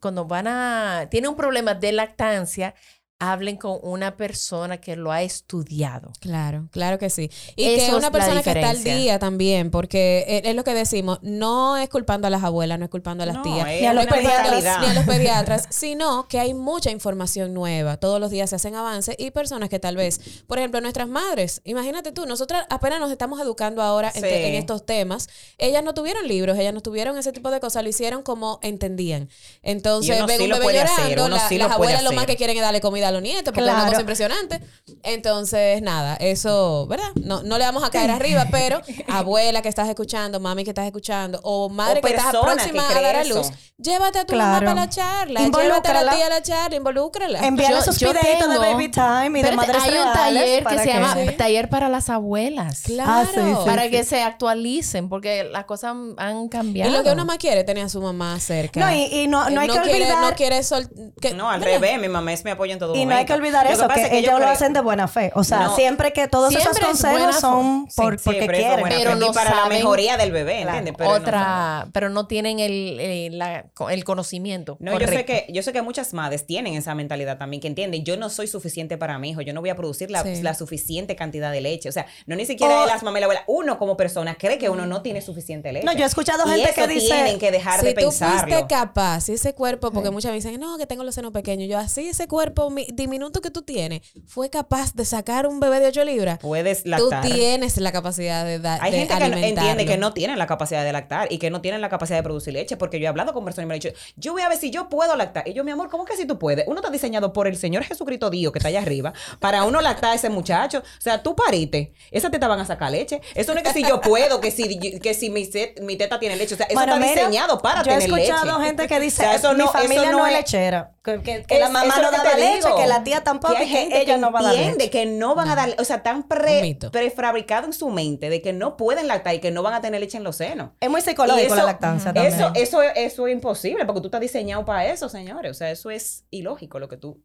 cuando van a tiene un problema de lactancia hablen con una persona que lo ha estudiado. Claro, claro que sí. Y que una persona que está al día también, porque es lo que decimos, no es culpando a las abuelas, no es culpando a las tías, ni a los pediatras, ni a los pediatras, sino que hay mucha información nueva. Todos los días se hacen avances y personas que tal vez, por ejemplo, nuestras madres, imagínate tú, nosotras apenas nos estamos educando ahora en, estos temas, ellas no tuvieron libros, ellas no tuvieron ese tipo de cosas, lo hicieron como entendían. Entonces, ven un bebé llorando, las abuelas lo más que quieren es darle comida los nietos, porque es una cosa impresionante. Entonces, nada, eso, ¿verdad? No, no le vamos a caer arriba, pero abuela que estás escuchando, mami que estás escuchando, o madre que estás próxima a dar a luz, llévate a tu mamá para la charla, llévate a la tía a la charla, involúcrala. Envíale esos videitos de baby time y de madres Hay un taller que, se llama Taller para las Abuelas. Claro. Ah, para que se actualicen, porque las cosas han cambiado. Y lo que uno más quiere tener a su mamá cerca. No, y, no, no, hay que olvidar... No quiere sol... no, al revés, mi mamá es mi apoyo en todo y no hay que olvidar eso, que, ellos lo hacen de buena fe. O sea, siempre que todos esos consejos son por, porque quieren. pero no para la mejoría del bebé, ¿entiendes? Pero Otra, pero no tienen el, el, conocimiento. No, yo sé, que, yo sé que muchas madres tienen esa mentalidad también, que entienden, yo no soy suficiente para mi hijo, yo no voy a producir la, la suficiente cantidad de leche. O sea, no ni siquiera las mamás y la abuela, uno como persona cree que uno no tiene suficiente leche. No, yo he escuchado gente que dice... tienen que dejar de pensarlo. Si tú fuiste capaz, si ese cuerpo, porque muchas veces dicen, no, que tengo los senos pequeños, yo así ese cuerpo diminuto que tú tienes fue capaz de sacar un bebé de 8 libras, puedes lactar. Tú tienes la capacidad de dar. Hay gente que entiende que no tienen la capacidad de lactar y que no tienen la capacidad de producir leche, porque yo he hablado con personas y me han dicho, yo voy a ver si yo puedo lactar. Y yo, mi amor, ¿cómo que si tú puedes? Uno está diseñado por el Señor Jesucristo Dios que está allá arriba para uno lactar a ese muchacho. O sea, tú pariste, esa teta van a sacar leche. Eso no es que si yo puedo, que si, que si mi, mi teta tiene leche. O sea, eso está diseñado para tener leche. Yo he escuchado gente que dice, mi familia no, es lechera que, la mamá no da leche, que la tía tampoco, que, que ella no va a dar leche. que no van a dar, o sea, están pre, prefabricado en su mente de que no pueden lactar y que no van a tener leche en los senos. Es muy psicológico la lactancia también. Eso, eso, eso es imposible, porque tú estás diseñado para eso, señores. O sea, eso es ilógico lo que tú...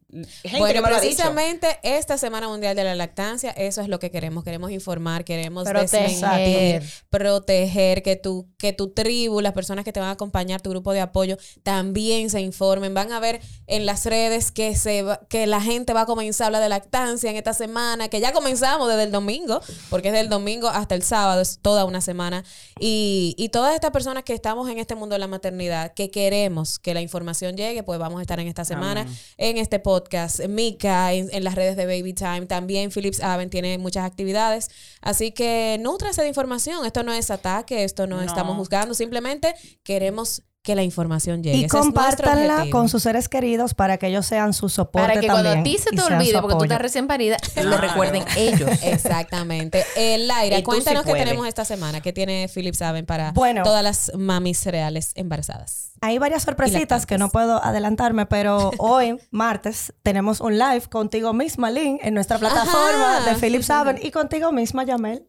bueno, precisamente esta Semana Mundial de la Lactancia, eso es lo que queremos. Queremos informar, queremos proteger, proteger que tu, que tu tribu, las personas que te van a acompañar, tu grupo de apoyo, también se informen. Van a ver en las redes que, se que la gente va a comenzar a hablar de lactancia en esta semana, que ya comenzamos desde el domingo, porque es del domingo hasta el sábado, es toda una semana. Y, y todas estas personas que estamos en este mundo de la maternidad, que queremos que la información llegue, pues vamos a estar en esta semana en este podcast. Mika, en, las redes de Baby Time, también Philips Aven tiene muchas actividades. Así que nutrase de información. Esto no es ataque, esto no. estamos juzgando, simplemente queremos que la información llegue. Y compártanla con sus seres queridos para que ellos sean su soporte Para que cuando a ti se te olvide, porque tú estás recién parida, lo recuerden ellos. Exactamente. El Laira, cuéntanos qué tenemos esta semana. ¿Qué tiene Philip Saben para todas las mamis reales embarazadas? Hay varias sorpresitas que no puedo adelantarme, pero hoy, martes, tenemos un live contigo misma, Lynn, en nuestra plataforma de Philip Saben y contigo misma, Yamel.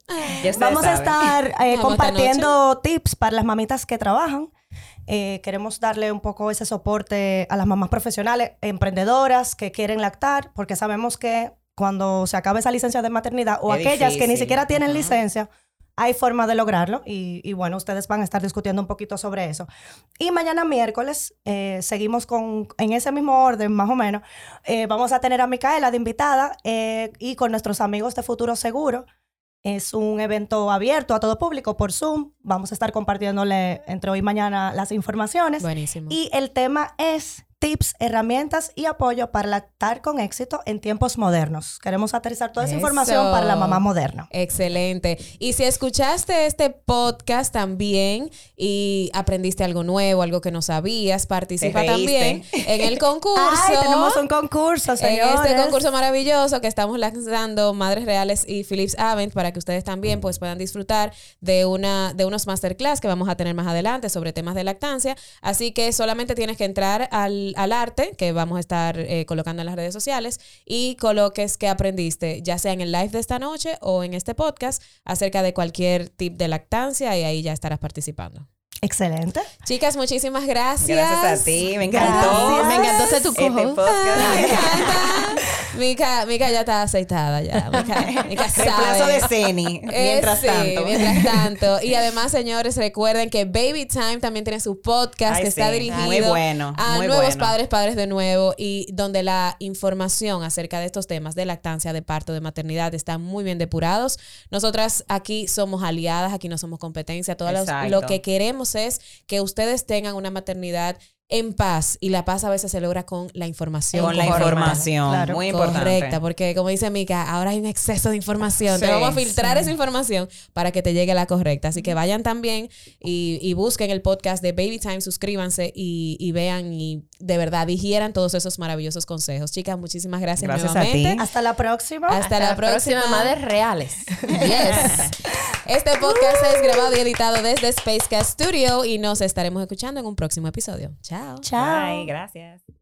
Vamos a estar eh, compartiendo tips para las mamitas que trabajan eh, queremos darle un poco ese soporte a las mamás profesionales, emprendedoras que quieren lactar, porque sabemos que cuando se acabe esa licencia de maternidad o aquellas que ni siquiera tienen licencia, hay forma de lograrlo y, bueno, ustedes van a estar discutiendo un poquito sobre eso. Y mañana miércoles eh, seguimos con, en ese mismo orden más o menos, eh, vamos a tener a Micaela de invitada y con nuestros amigos de Futuro Seguro. Es un evento abierto a todo público por Zoom. Vamos a estar compartiéndole entre hoy y mañana las informaciones. Buenísimo. Y el tema es tips, herramientas y apoyo para lactar con éxito en tiempos modernos. Queremos aterrizar toda esa información para la mamá moderna. Excelente. Y si escuchaste este podcast también y aprendiste algo nuevo, algo que no sabías, participa también en el concurso. Ay, tenemos un concurso, señores. En este concurso maravilloso que estamos lanzando Madres Reales y Philips Avent para que ustedes también pues puedan disfrutar de una de unos masterclass que vamos a tener más adelante sobre temas de lactancia. Así que solamente tienes que entrar al al, arte que vamos a estar eh, colocando en las redes sociales y coloques que aprendiste, ya sea en el live de esta noche o en este podcast, acerca de cualquier tip de lactancia y ahí ya estarás participando. Excelente. Chicas, muchísimas gracias. Gracias a ti, me encantó. Me encantó ser tu este Me encanta. Mica, Mica ya está aceitada ya. Mica, Mica sabe. de Ceni, mientras sí, tanto. mientras tanto. Y además, señores, recuerden que Baby Time también tiene su podcast que está dirigido muy bueno, a nuevos padres, padres de nuevo y donde la información acerca de estos temas de lactancia, de parto, de maternidad está muy bien depurados. Nosotras aquí somos aliadas, aquí no somos competencia. Todo lo que queremos es que ustedes tengan una maternidad en paz y la paz a veces se logra con la información. Con la información, muy importante. Correcta, porque como dice Mika, ahora hay un exceso de información. te vamos a filtrar esa información para que te llegue la correcta. Así que vayan también y, busquen el podcast de Baby Time, suscríbanse y, vean y de verdad digieran todos esos maravillosos consejos. Chicas, muchísimas gracias, gracias nuevamente. Hasta la próxima. Hasta, la, próxima. próxima. Madres reales. Yes. Este podcast es grabado y editado desde Spacecast Studio y nos estaremos escuchando en un próximo episodio. Chao. Chao. Bye, gracias.